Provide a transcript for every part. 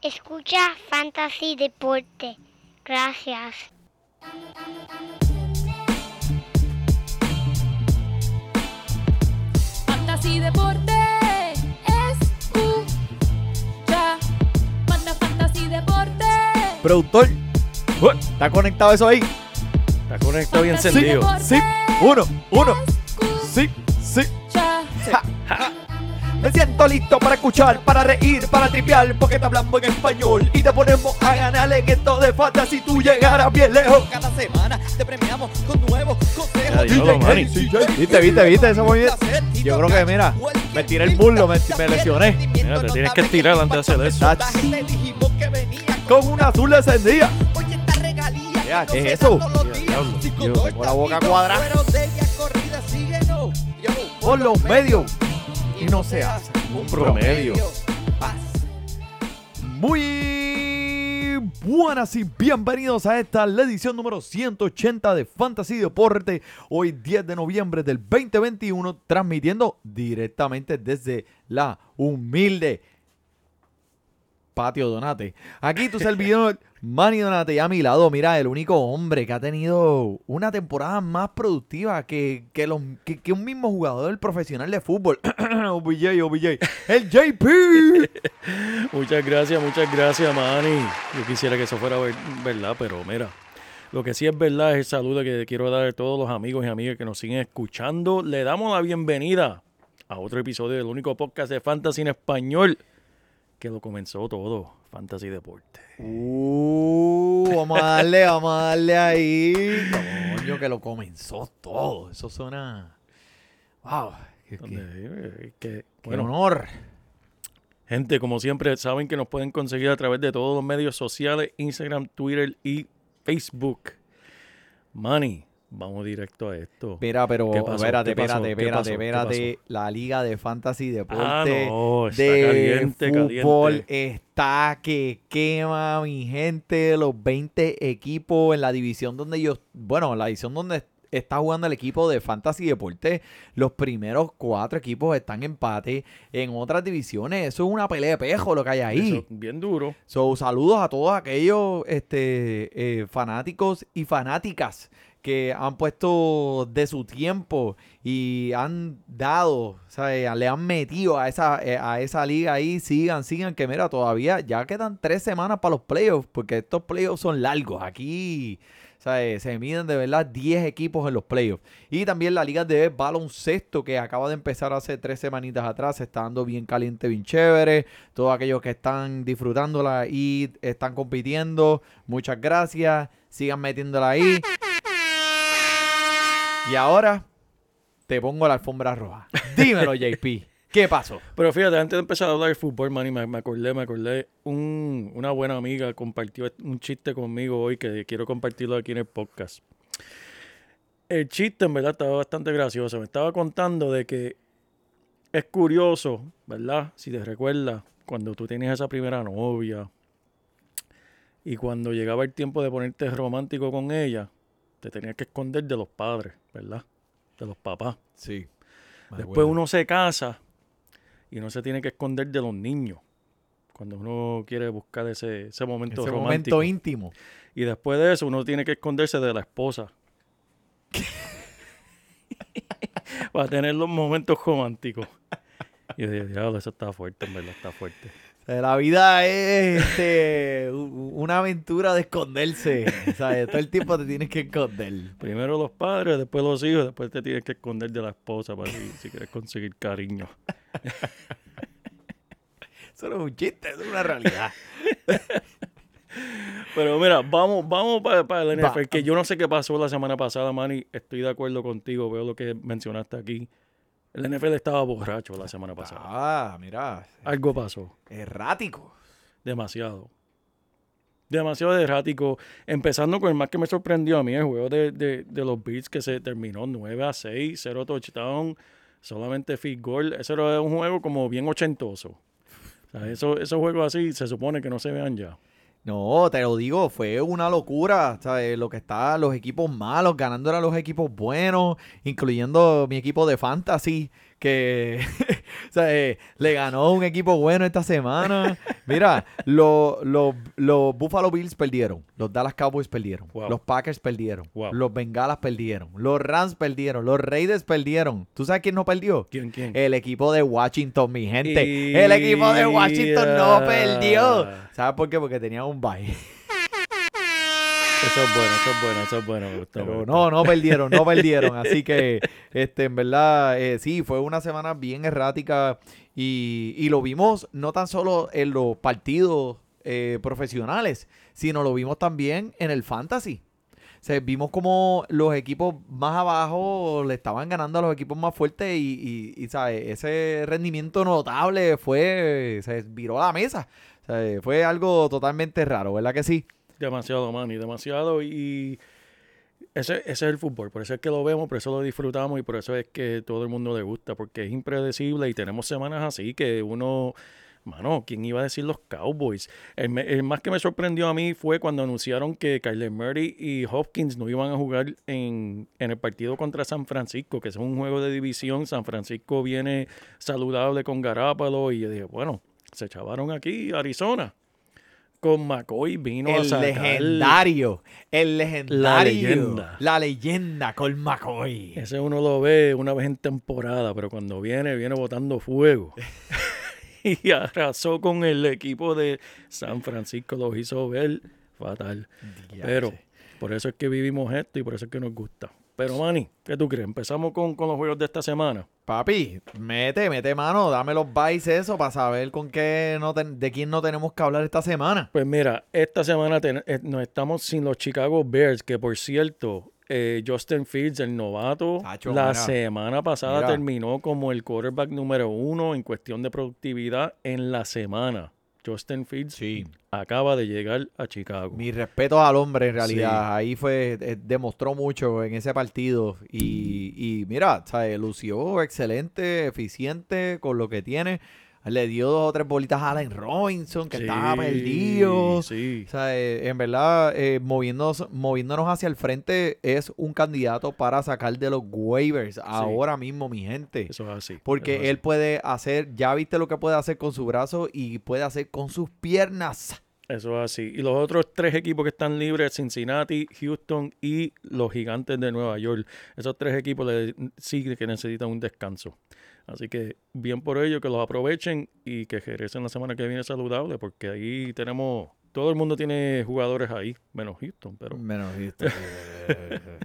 Escucha Fantasy Deporte. Gracias. Fantasy Deporte. Escucha. Manda Fantasy Deporte. Productor, ¿está conectado eso ahí? Está conectado y encendido. Deporte. Sí, uno, uno. Sí, sí. Escucha. Me siento listo para escuchar, para reír, para tripear, porque te hablamos en español y te ponemos a ganar en esto de fantasy. Tú llegarás bien lejos. Cada semana te premiamos con nuevos consejos. ¿Viste, viste, viste ese movimiento? Yo creo que, mira, me tiré el muslo, me, me lesioné. Mira, te tienes que estirar antes de hacer eso. Con una azul encendida. Ya, ¿qué es eso? Yo tengo la boca cuadrada. Por los medios. Y no se hace. Un promedio. Muy buenas y bienvenidos a esta la edición número 180 de Fantasy Deporte. Hoy 10 de noviembre del 2021, transmitiendo directamente desde la humilde Patio Donate. Aquí tu servidor Manny Donate a mi lado, mira, el único hombre que ha tenido una temporada más productiva que, que, los, que, un mismo jugador profesional de fútbol. OBJ, OBJ. El JP. Muchas gracias, muchas gracias, Manny. Yo quisiera que eso fuera ver- verdad, pero mira, lo que sí es verdad es el saludo que quiero dar a todos los amigos y amigas que nos siguen escuchando. Le damos la bienvenida a otro episodio del único podcast de Fantasy en español que lo comenzó todo, Fantasy Deporte. Uh, vamos a darle, vamos a darle ahí. Coño, que lo comenzó todo. Eso suena. Wow. Qué, qué- eh, qué bueno, honor. Gente, como siempre, saben que nos pueden conseguir a través de todos los medios sociales, Instagram, Twitter y Facebook. Manny, vamos directo a esto. Mira, pero espérate, espérate, ¿Qué espérate, espérate. La Liga de Fantasy Deporte Ah, no, está de caliente, fútbol caliente. está que quema, mi gente. Los 20 equipos en la división donde yo, bueno, en la división donde está jugando el equipo de Fantasy Deporte, los primeros cuatro equipos están en empate. En otras divisiones, eso es una pelea de pejo lo que hay ahí. Eso, bien duro. So, saludos a todos aquellos este, eh, fanáticos y fanáticas que han puesto de su tiempo y han dado, ¿sabes? le han metido a esa, eh, a esa liga ahí. Sigan, sigan, que mira, todavía ya quedan tres semanas para los playoffs, porque estos playoffs son largos. Aquí, ¿sabes? Se miden de verdad 10 equipos en los playoffs. Y también la liga de baloncesto que acaba de empezar hace tres semanitas atrás. Se está dando bien caliente, bien chévere. Todos aquellos que están disfrutándola y están compitiendo, muchas gracias. Sigan metiéndola ahí. Y ahora te pongo la alfombra roja. Dímelo, JP. ¿Qué pasó? Pero fíjate, antes de empezar a hablar de fútbol, Manny, me, me acordé, me acordé. Un, una buena amiga compartió un chiste conmigo hoy que quiero compartirlo aquí en el podcast. El chiste, en verdad, estaba bastante gracioso. Me estaba contando de que es curioso, ¿verdad? Si te recuerdas, cuando tú tenías esa primera novia y cuando llegaba el tiempo de ponerte romántico con ella, te tenías que esconder de los padres, ¿verdad? De los papás. Sí. Después uno se casa y no se tiene que esconder de los niños. Cuando uno quiere buscar ese, ese momento Ese romántico. momento íntimo. y después de eso uno tiene que esconderse de la esposa. Para tener los momentos románticos. Y yo dije, diablo, eso está fuerte, en verdad, está fuerte. Sea, La vida es este, una aventura de esconderse. ¿sabes? Todo el tiempo te tienes que esconder. Primero los padres, después los hijos, después te tienes que esconder de la esposa para si, si quieres conseguir cariño. Eso no es un chiste, eso es una realidad. Pero mira, vamos, vamos para, para el Va. NFL, que yo no sé qué pasó la semana pasada, Manny. Estoy de acuerdo contigo, veo lo que mencionaste aquí. El NFL estaba borracho la semana pasada. Ah, mira. Algo pasó. Errático. Demasiado. Demasiado errático. Empezando con el más que me sorprendió a mí, el juego de, de- de los Beats que se terminó 9 a 6, 0 touchdown, solamente field goal. Eso era un juego como bien ochentoso. O sea, eso- esos juegos así se supone que no se vean ya. No, te lo digo, fue una locura, ¿sabes? Lo que está, los equipos malos ganando a los equipos buenos, incluyendo mi equipo de fantasy, que O sea, eh, le ganó un equipo bueno esta semana. Mira, los los- los Buffalo Bills perdieron. Los Dallas Cowboys perdieron. Wow. Los Packers perdieron. Wow. Los Bengalas perdieron. Los Rams perdieron. Los Raiders perdieron. ¿Tú sabes quién no perdió? ¿Quién, quién? El equipo de Washington, mi gente. El equipo de Washington no perdió. ¿Sabes por qué? Porque tenía un bye. Eso es bueno, eso es bueno, eso es bueno. me no, no perdieron, no perdieron. Así que, este, en verdad, eh, sí, fue una semana bien errática y, y lo vimos no tan solo en los partidos eh, profesionales, sino lo vimos también en el fantasy. O sea, vimos como los equipos más abajo le estaban ganando a los equipos más fuertes y, y, y, ¿sabes? ese rendimiento notable fue, se viró la mesa. O sea, fue algo totalmente raro, ¿verdad que sí? Demasiado, Manny, demasiado. Y ese, ese es el fútbol. Por eso es que lo vemos, por eso lo disfrutamos y por eso es que todo el mundo le gusta, porque es impredecible y tenemos semanas así que uno. Mano, ¿quién iba a decir los Cowboys? El, más que me sorprendió a mí fue cuando anunciaron que Kyler Murray y Hopkins no iban a jugar en, en el partido contra San Francisco, que es un juego de división. San Francisco viene saludable con Garápalo y yo dije, bueno, se chavaron aquí, Arizona. Con McCoy vino a el sacar... legendario, el legendario, leyenda. la leyenda con McCoy. Ese uno lo ve una vez en temporada, pero cuando viene, viene botando fuego. y arrasó con el equipo de San Francisco, los hizo ver fatal. Pero por eso es que vivimos esto y por eso es que nos gusta. Pero Manny, ¿qué tú crees? Empezamos con, con los juegos de esta semana. Papi, mete, mete mano, dame los bytes eso para saber con qué no ten- de quién no tenemos que hablar esta semana. Pues mira, esta semana ten- eh, nos estamos sin los Chicago Bears, que por cierto, eh, Justin Fields, el novato, Tacho, la mira. semana pasada Mira. terminó como el quarterback número uno en cuestión de productividad en la semana. Justin Fields Sí. acaba de llegar a Chicago. Mi respeto al hombre en realidad. Sí. Ahí fue, eh, demostró mucho en ese partido. Y, y mira, ¿sabes? lució excelente, eficiente con lo que tiene. Le dio dos o tres bolitas a Allen Robinson, que Sí, estaba perdido. Sí. O sea, eh, en verdad, eh, moviéndonos, moviéndonos hacia el frente es un candidato para sacar de los waivers ahora mismo, mi gente. Eso es así. Porque es él puede hacer, ya viste lo que puede hacer con su brazo y puede hacer con sus piernas. Eso es así. Y los otros tres equipos que están libres, Cincinnati, Houston y los Gigantes de Nueva York. Esos tres equipos le, sí que necesitan un descanso. Así que bien por ello que los aprovechen y que regresen la semana que viene saludable, porque ahí tenemos, todo el mundo tiene jugadores ahí, menos Houston, pero Menos visto.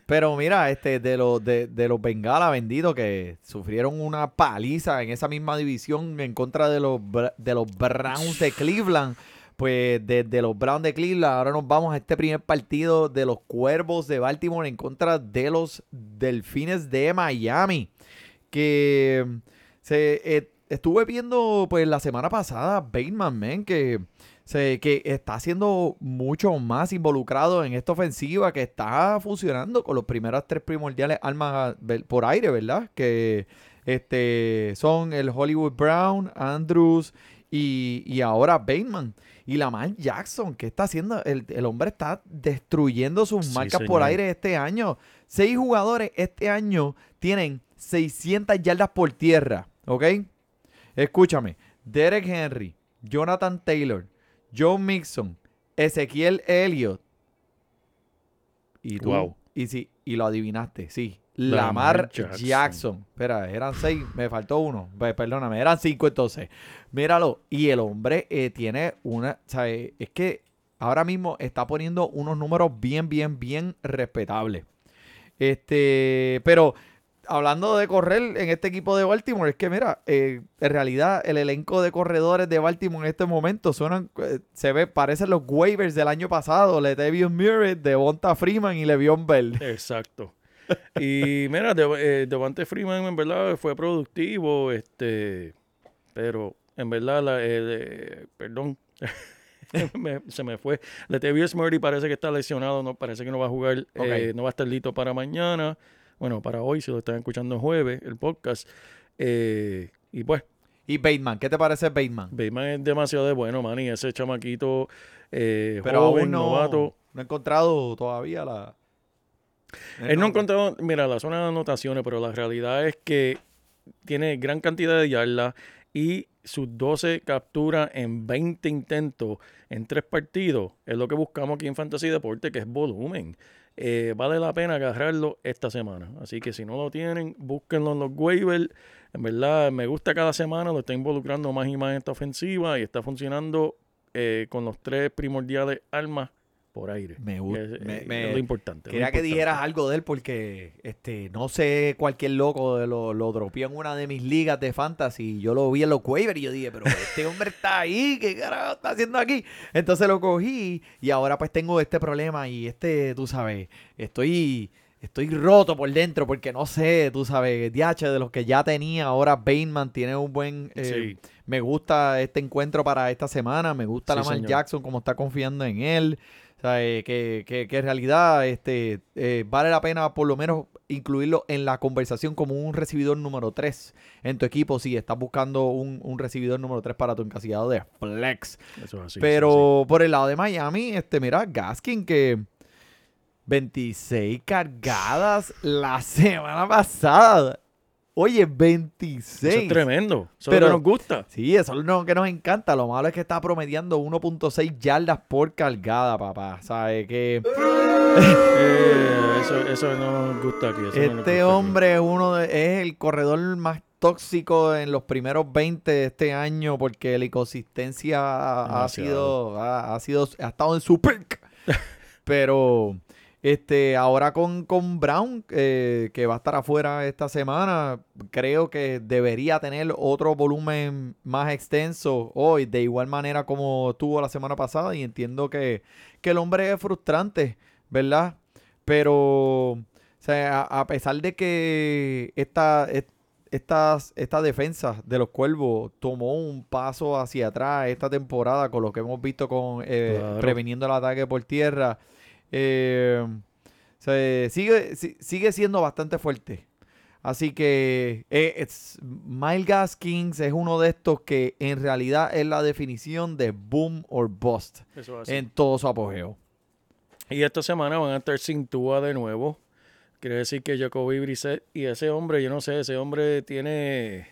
Pero mira, este, de los de, de los Bengala vendidos que sufrieron una paliza en esa misma división en contra de los de los Browns de Cleveland. Pues desde los Browns de Cleveland, ahora nos vamos a este primer partido de los Cuervos de Baltimore en contra de los Delfines de Miami. Que se eh, estuve viendo pues la semana pasada Bateman, man, que se, que está siendo mucho más involucrado en esta ofensiva que está funcionando con los primeras tres primordiales armas por aire, ¿verdad? Que este son el Hollywood Brown, Andrews y, y ahora Bateman. Y Lamar Jackson, que está haciendo? El, el hombre está destruyendo sus Sí, marcas por aire este año. Seis jugadores este año tienen 600 yardas por tierra, ¿ok? Escúchame, Derek Henry, Jonathan Taylor, John Mixon, Ezequiel Elliott. Y tú, Wow. y sí, y lo adivinaste, sí. Lamar Lamar Jackson. Jackson. Espera, eran seis, me faltó uno. Pe- Perdóname, eran cinco entonces. Míralo. Y el hombre eh, tiene una. Eh, es que ahora mismo está poniendo unos números bien, bien, bien respetables. Este, pero hablando de correr en este equipo de Baltimore, es que mira, eh, en realidad el elenco de corredores de Baltimore en este momento suenan, eh, se ve, parecen los waivers del año pasado, Latavius Murray, Devonta Freeman y Le'Veon Bell. Exacto. Y mira, De- eh, Devante Freeman en verdad fue productivo, este, pero en verdad, la, eh, perdón, me- se me fue. Latavius Murray parece que está lesionado, no parece que no va a jugar, Ok. eh, no va a estar listo para mañana, bueno, para hoy, si lo están escuchando jueves, el podcast. Eh, y pues, Y Bateman, ¿qué te parece Bateman? Bateman es demasiado de bueno, man, y ese chamaquito eh, Pero joven, aún no, novato. no he encontrado todavía la... Él no ha encontrado, mira, la zona de anotaciones, pero la realidad es que tiene gran cantidad de yardas y sus 12 capturas en 20 intentos en tres partidos es lo que buscamos aquí en Fantasy Deporte, que es volumen. Eh, vale la pena agarrarlo esta semana. Así que si no lo tienen, búsquenlo en los waivers. En verdad, me gusta cada semana, lo está involucrando más y más en esta ofensiva y está funcionando eh, con los tres primordiales armas por aire. Me gusta. Es, me- es lo importante. lo Quería que dijeras algo de él porque este no sé cualquier loco de lo, lo dropeó en una de mis ligas de fantasy. Yo lo vi en los waivers y yo dije, pero este hombre está ahí, ¿qué carajo está haciendo aquí? Entonces lo cogí y ahora pues tengo este problema y este, tú sabes, estoy estoy roto por dentro porque no sé, tú sabes, DH de los que ya tenía, ahora Bateman tiene un buen... eh, Sí. Me gusta este encuentro para esta semana, me gusta Sí, Lamar señor. Jackson como está confiando en él. Sea, eh, que, que- que en realidad este, eh, vale la pena por lo menos incluirlo en la conversación como un recibidor número 3 en tu equipo si estás buscando un, un recibidor número 3 para tu encasillado de flex. Eso es así, Pero por el lado de Miami, este, mira, Gaskin que 26 cargadas la semana pasada. Oye, 26. Eso es tremendo. Eso Pero- nos gusta. Sí, eso es lo que nos encanta. Lo malo es que está promediando 1.6 yardas por cargada, papá. ¿Sabes? Que Eh, eso, eso no nos gusta aquí. eso no nos gusta este aquí. hombre es uno de- es el corredor más tóxico en los primeros 20 de este año porque la inconsistencia ha, sido ha, ha sido ha estado en su peak. Pero este ahora con, con Brown eh, que va a estar afuera esta semana, creo que debería tener otro volumen más extenso hoy, de igual manera como tuvo la semana pasada y entiendo que, que el hombre es frustrante, ¿verdad? Pero o sea, a, a pesar de que esta, estas, esta defensa de los cuervos tomó un paso hacia atrás esta temporada con lo que hemos visto con eh, Claro. preveniendo el ataque por tierra, eh, se- sigue, si- sigue siendo bastante fuerte. Así que eh, es, Miles Gaskins es uno de estos que en realidad es la definición de boom or bust Eso en todo su apogeo. Y esta semana van a estar sin Tua de nuevo. Quiere decir que Jacoby Brissett y ese hombre, yo no sé, ese hombre tiene,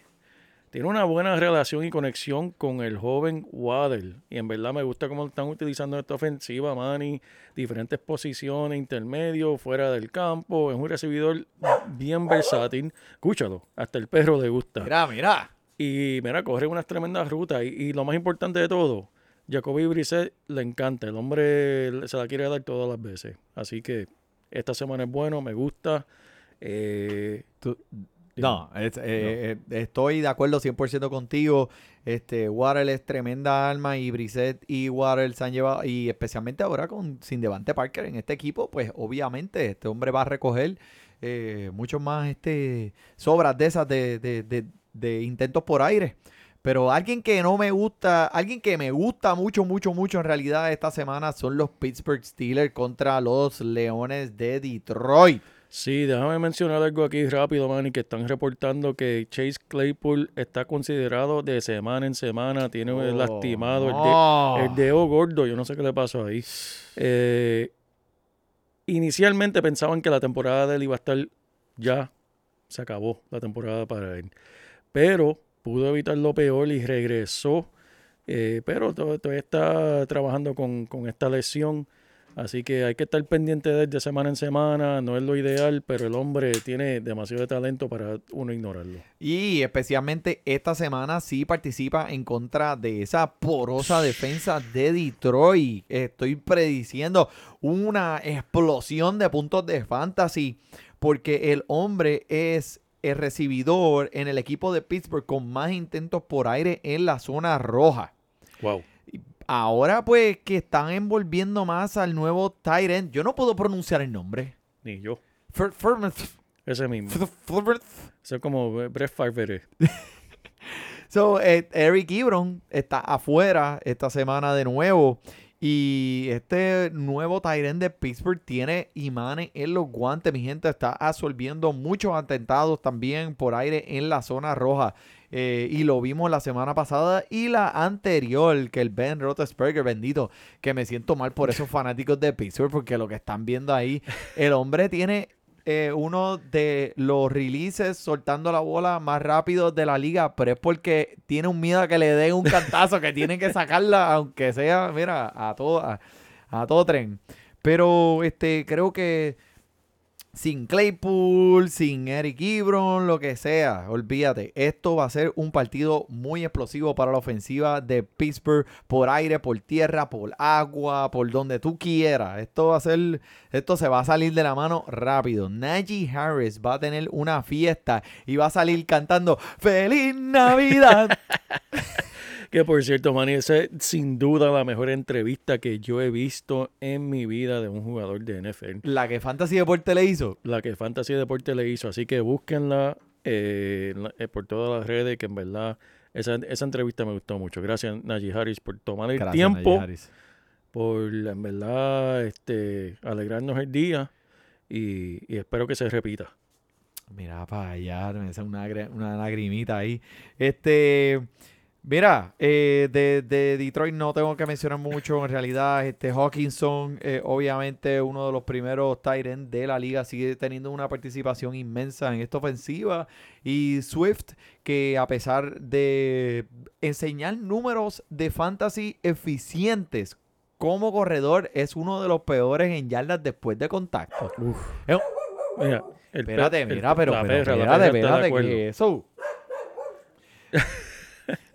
tiene una buena relación y conexión con el joven Waddle. Y en verdad me gusta cómo están utilizando esta ofensiva, Manny. Diferentes posiciones, intermedio, fuera del campo. Es un recibidor bien versátil. Escúchalo, hasta el perro le gusta. Mira, mira. Y mira, corre unas tremendas rutas. Y, y lo más importante de todo, Jacoby Brissett le encanta. El hombre se la quiere dar todas las veces. Así que esta semana es bueno, me gusta. Eh, no, es- eh, eh, estoy de acuerdo 100% contigo. Este, Waddle es tremenda alma y Brissett y Waddle se han llevado, y especialmente ahora con sin Devante Parker en este equipo, pues obviamente este hombre va a recoger eh, mucho más este, sobras de esas de, de- de- de intentos por aire. Pero alguien que no me gusta, alguien que me gusta mucho, mucho, mucho en realidad esta semana son los Pittsburgh Steelers contra los Leones de Detroit. Sí, déjame mencionar algo aquí rápido, Manny, que están reportando que Chase Claypool está considerado de semana en semana. Tiene Oh, lastimado el de-. El dedo gordo, yo no sé qué le pasó ahí. Eh, inicialmente pensaban que la temporada de él iba a estar ya, se acabó la temporada para él. Pero pudo evitar lo peor y regresó. Eh, pero to- todavía está trabajando con, con esta lesión. Así que hay que estar pendiente de él de semana en semana. No es lo ideal, pero el hombre tiene demasiado de talento para uno ignorarlo. Y especialmente esta semana sí participa en contra de esa porosa defensa de Detroit. Estoy prediciendo una explosión de puntos de fantasy porque el hombre es el recibidor en el equipo de Pittsburgh con más intentos por aire en la zona roja. Wow. Ahora pues que están envolviendo más al nuevo Tyrant, yo no puedo pronunciar el nombre. Ni yo. Fer- Ese mismo. Eso es como Brett Favre. So, eh, Eric Ebron está afuera esta semana de nuevo. Y este nuevo Tyrant de Pittsburgh tiene imanes en los guantes. Mi gente está absorbiendo muchos atentados también por aire en la zona roja. Eh, y lo vimos la semana pasada y la anterior, que el Ben Roethlisberger, bendito, que me siento mal por esos fanáticos de Pittsburgh, porque lo que están viendo ahí, el hombre tiene eh, uno de los releases soltando la bola más rápido de la liga, pero es porque tiene un miedo a que le den un cantazo, que tiene que sacarla, aunque sea, mira, a todo, a todo tren. Pero este, creo que sin Claypool, sin Eric Ebron, lo que sea, olvídate. Esto va a ser un partido muy explosivo para la ofensiva de Pittsburgh por aire, por tierra, por agua, por donde tú quieras. Esto va a ser, esto se va a salir de la mano rápido. Najee Harris va a tener una fiesta y va a salir cantando ¡Feliz Navidad! Que por cierto, Manny, esa es sin duda la mejor entrevista que yo he visto en mi vida de un jugador de NFL. la que Fantasy Deporte le hizo. La que Fantasy Deporte le hizo. Así que búsquenla eh, eh, por todas las redes, que en verdad esa, esa entrevista me gustó mucho. Gracias, Najee Harris, por tomar el Gracias, tiempo, por en verdad este, alegrarnos el día y, y espero que se repita. Mira para allá, me hace una, una lagrimita ahí. Este, mira, eh, de, de Detroit no tengo que mencionar mucho. En realidad, este Hawkinson, eh, obviamente uno de los primeros Tyrants de la liga, sigue teniendo una participación inmensa en esta ofensiva. Y Swift, que a pesar de enseñar números de fantasy eficientes como corredor, es uno de los peores en yardas después de contacto. Es- Mira, el pe- Espérate, mira, pero, perra, espérate, espérate, que eso.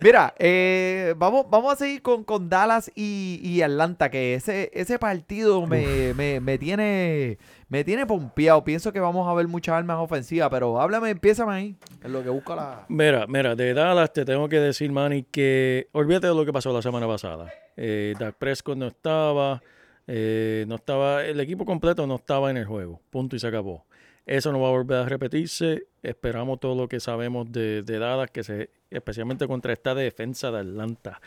Mira, eh, vamos, vamos a seguir con, con Dallas y, y Atlanta, que ese, ese partido me, me, me tiene me tiene pompeado. Pienso que vamos a ver muchas armas ofensivas, pero háblame, empiézame ahí, en lo que busca la... Mira, mira, de Dallas te tengo que decir, Manny, que olvídate de lo que pasó la semana pasada. Eh, Dak Prescott no estaba, eh, no estaba, el equipo completo no estaba en el juego, punto y se acabó. Eso no va a volver a repetirse. Esperamos todo lo que sabemos de, de Dallas, que se, especialmente contra esta defensa de Atlanta.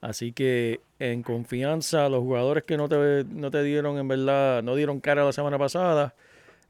Así que en confianza, los jugadores que no te, no te dieron, en verdad, no dieron cara la semana pasada,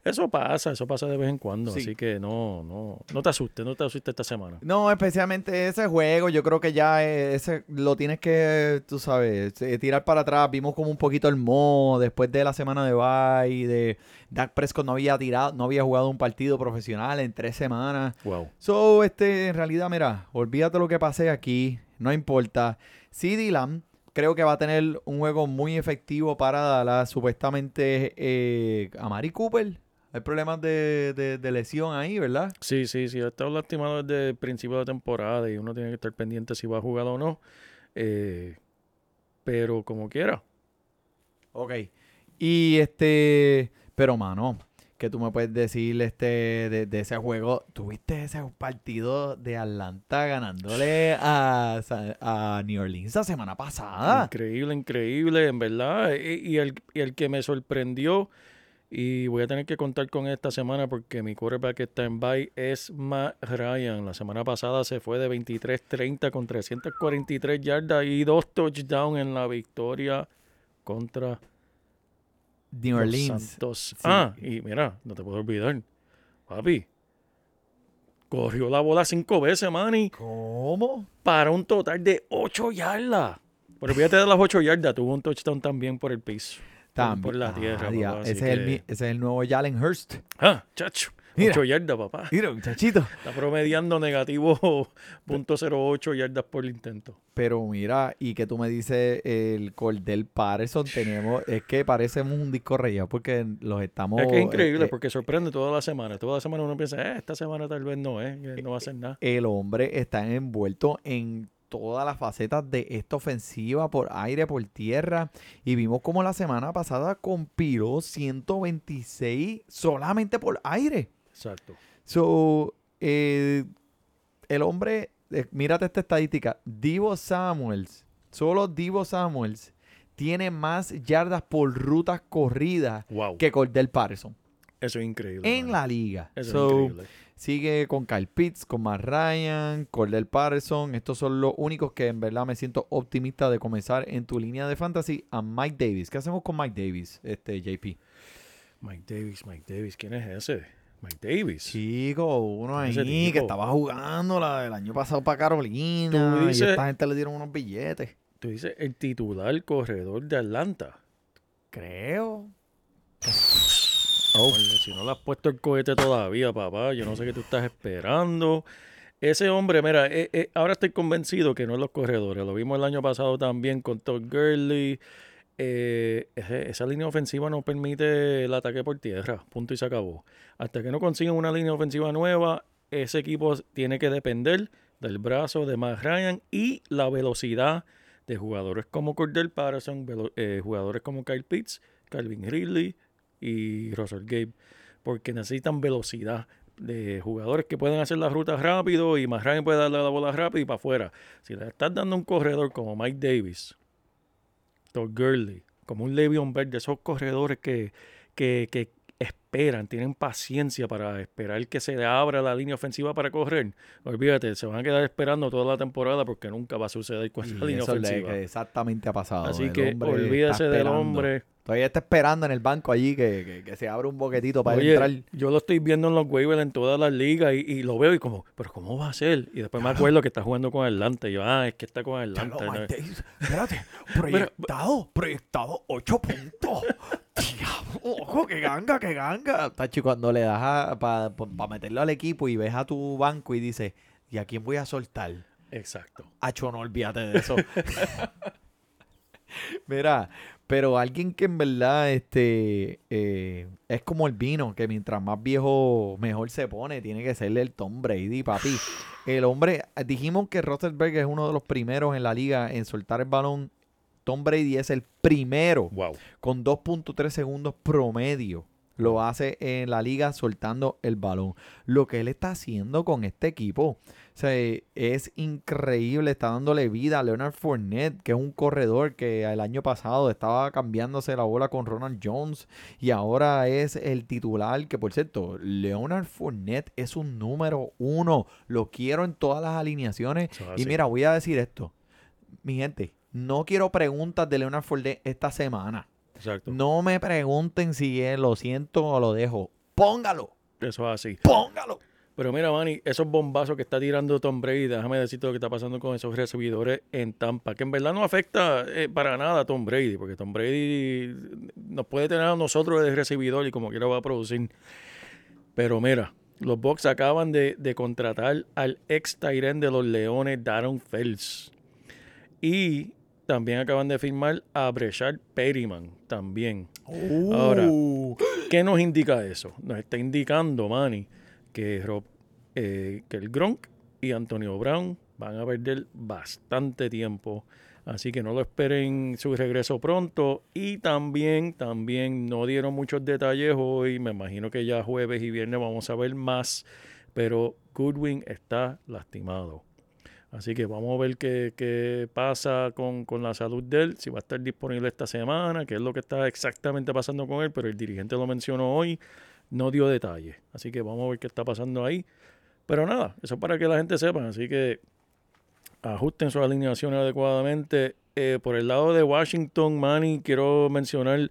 eso pasa, eso pasa de vez en cuando. Sí. Así que no, no, no te asustes, no te asustes esta semana. No, especialmente ese juego, yo creo que ya eh, ese lo tienes que, tú sabes, tirar para atrás. Vimos como un poquito el mo después de la semana de bye, de Dak Prescott no había tirado, no había jugado un partido profesional en tres semanas. Wow. So, este, en realidad, mira, olvídate lo que pase aquí, no importa. CD Lamb creo que va a tener un juego muy efectivo para Dallas. Supuestamente, eh, a Mari Cooper, hay problemas de, de- de lesión ahí, ¿verdad? Sí, sí, sí, ha estado lastimado desde el principio de temporada y uno tiene que estar pendiente si va a jugar o no. Eh, pero como quiera. Ok. Y este, pero mano, que tú me puedes decir este de, de ese juego, ¿tuviste ese partido de Atlanta ganándole a, a New Orleans la semana pasada? Increíble, increíble, en verdad. Y, y el, y el que me sorprendió, y voy a tener que contar con esta semana porque mi quarterback que está en bye es Matt Ryan. La semana pasada se fue de 23-30 con 343 yardas y dos touchdowns en la victoria contra New los Orleans. Ah, y mira, no te puedo olvidar. Papi, corrió la bola cinco veces, Manny, ¿Cómo? para un total de ocho yardas. Pero fíjate de las ocho yardas, tuvo un touchdown también por el piso. Por- También. Por la Ah, tierra. dia- papá, ese, es el, ese es el nuevo Jalen Hurst. Ah, chacho. Mira. Ocho yardas, papá. Mira, muchachito. Está promediando negativo .08 yardas por el intento. Pero mira, y que tú me dices el Cordell Patterson, tenemos, es que parecemos un disco rayado porque los estamos... es que es increíble eh, porque sorprende toda la semana. Toda la semana uno piensa, eh, esta semana tal vez no, eh, no va a hacer nada. el hombre está envuelto en todas las facetas de esta ofensiva por aire, por tierra. Y vimos como la semana pasada compiló 126 solamente por aire. Exacto. So, eh, el hombre, eh, mírate esta estadística. Divo Samuels, solo Divo Samuels tiene más yardas por rutas corridas Wow. que Cordell Patterson Eso es increíble. en la liga. Eso So, es increíble. Sigue con Kyle Pitts, con Matt Ryan, Cordell Patterson. Estos son los únicos que en verdad me siento optimista de comenzar en tu línea de fantasy a Mike Davis. ¿Qué hacemos con Mike Davis, este JP? Mike Davis, Mike Davis, ¿quién es ese? Mike Davis. Chico, uno ahí que estaba jugando la del año pasado para Carolina. Tú Y dices- esta gente le dieron unos billetes. Tú dices el titular corredor de Atlanta. Creo. Coño, Si no le has puesto el cohete todavía, papá, yo no sé qué tú estás esperando. Ese hombre, mira, eh, eh, ahora estoy convencido que no es los corredores. Lo vimos el año pasado también con Todd Gurley. Eh, esa línea ofensiva no permite el ataque por tierra. Punto y se acabó. Hasta que no consigan una línea ofensiva nueva, ese equipo tiene que depender del brazo de Matt Ryan y la velocidad de jugadores como Cordell Patterson, jugadores como Kyle Pitts, Calvin Ridley y Russell Gabe, porque necesitan velocidad de jugadores que pueden hacer las rutas rápido y Ryan puede darle la bola rápido y para afuera. Si le estás dando un corredor como Mike Davis, Todd Gurley, como un Le'Veon Bell, de esos corredores que, que, que esperan, tienen paciencia para esperar que se le abra la línea ofensiva para correr. Olvídate, se van a quedar esperando toda la temporada porque nunca va a suceder con esa línea le- ofensiva. exactamente ha pasado. Así El que olvídese del hombre. Todavía está esperando en el banco allí que, que- que se abra un boquetito para Oye, entrar. yo lo estoy viendo en los waivers en todas las ligas y, y lo veo y como, pero ¿cómo va a ser? Y después me acuerdo que está jugando con Atlanta. Y yo, ah, es que está con Atlanta. Diablo, ¿no? Espérate, proyectado, proyectado 8 puntos. Diablo, ojo, que ganga, que ganga. Tachi, cuando le das para meterlo al equipo y ves a tu banco y dices, ¿y a quién voy a soltar? Exacto. Acho, no olvídate de eso. Mira, pero alguien que en verdad este eh, es como el vino, que mientras más viejo mejor se pone, tiene que ser el Tom Brady, papi. El hombre, dijimos que Rosenberg es uno de los primeros en la liga en soltar el balón. Tom Brady es el primero Wow. con 2.3 segundos promedio. Lo hace en la liga soltando el balón. Lo que él está haciendo con este equipo o sea, es increíble. Está dándole vida a Leonard Fournette, que es un corredor que el año pasado estaba cambiándose la bola con Ronald Jones y ahora es el titular. Que por cierto, Leonard Fournette es un número uno. Lo quiero en todas las alineaciones. Y mira, voy a decir esto. Mi gente, no quiero preguntas de Leonard Fournette esta semana. Exacto. No me pregunten si lo siento o lo dejo. Póngalo, Eso es así. póngalo. Pero mira, Manny, esos bombazos que está tirando Tom Brady, déjame decirte lo que está pasando con esos recibidores en Tampa, que en verdad no afecta eh, para nada a Tom Brady, porque Tom Brady nos puede tener a nosotros de recibidor y como quiera va a producir. Pero mira, los Bucks acaban de, de contratar al ex Tyren de los Leones, Darren Fells. Y también acaban de firmar a Breshad Perryman también. Ahora, Uh, ¿Qué nos indica eso? Nos está indicando, Manny, que, Rob, eh, que el Gronk y Antonio Brown van a perder bastante tiempo. Así que no lo esperen su regreso pronto. Y también, también no dieron muchos detalles hoy. Me imagino que ya jueves y viernes vamos a ver más. Pero Goodwin está lastimado. Así que vamos a ver qué, qué pasa con, con la salud de él, si va a estar disponible esta semana, qué es lo que está exactamente pasando con él, pero el dirigente lo mencionó hoy, no dio detalles. Así que vamos a ver qué está pasando ahí. Pero nada, eso es para que la gente sepa. Así que ajusten sus alineaciones adecuadamente. Eh, por el lado de Washington, Manny, quiero mencionar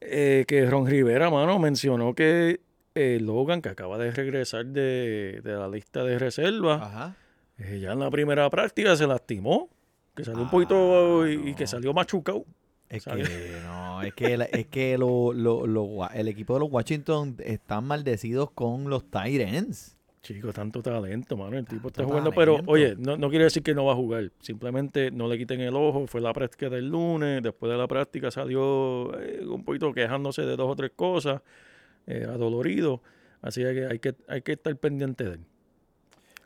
eh, que Ron Rivera, mano, mencionó que eh, Logan, que acaba de regresar de, de la lista de reserva, Ajá. Eh, ya en la primera práctica se lastimó, que salió un Ah, poquito y, que salió machucado. Es que no, es que, la- es que lo- lo- lo el equipo de los Washington están maldecidos con los Tyrants. Chico, tanto talento, mano. El tipo está jugando, pero oye, no, no quiere decir que no va a jugar. Simplemente no le quiten el ojo. Fue la práctica del lunes. Después de la práctica salió eh, un poquito quejándose de dos o tres cosas, eh, adolorido. Así que hay que, hay que estar pendiente de él.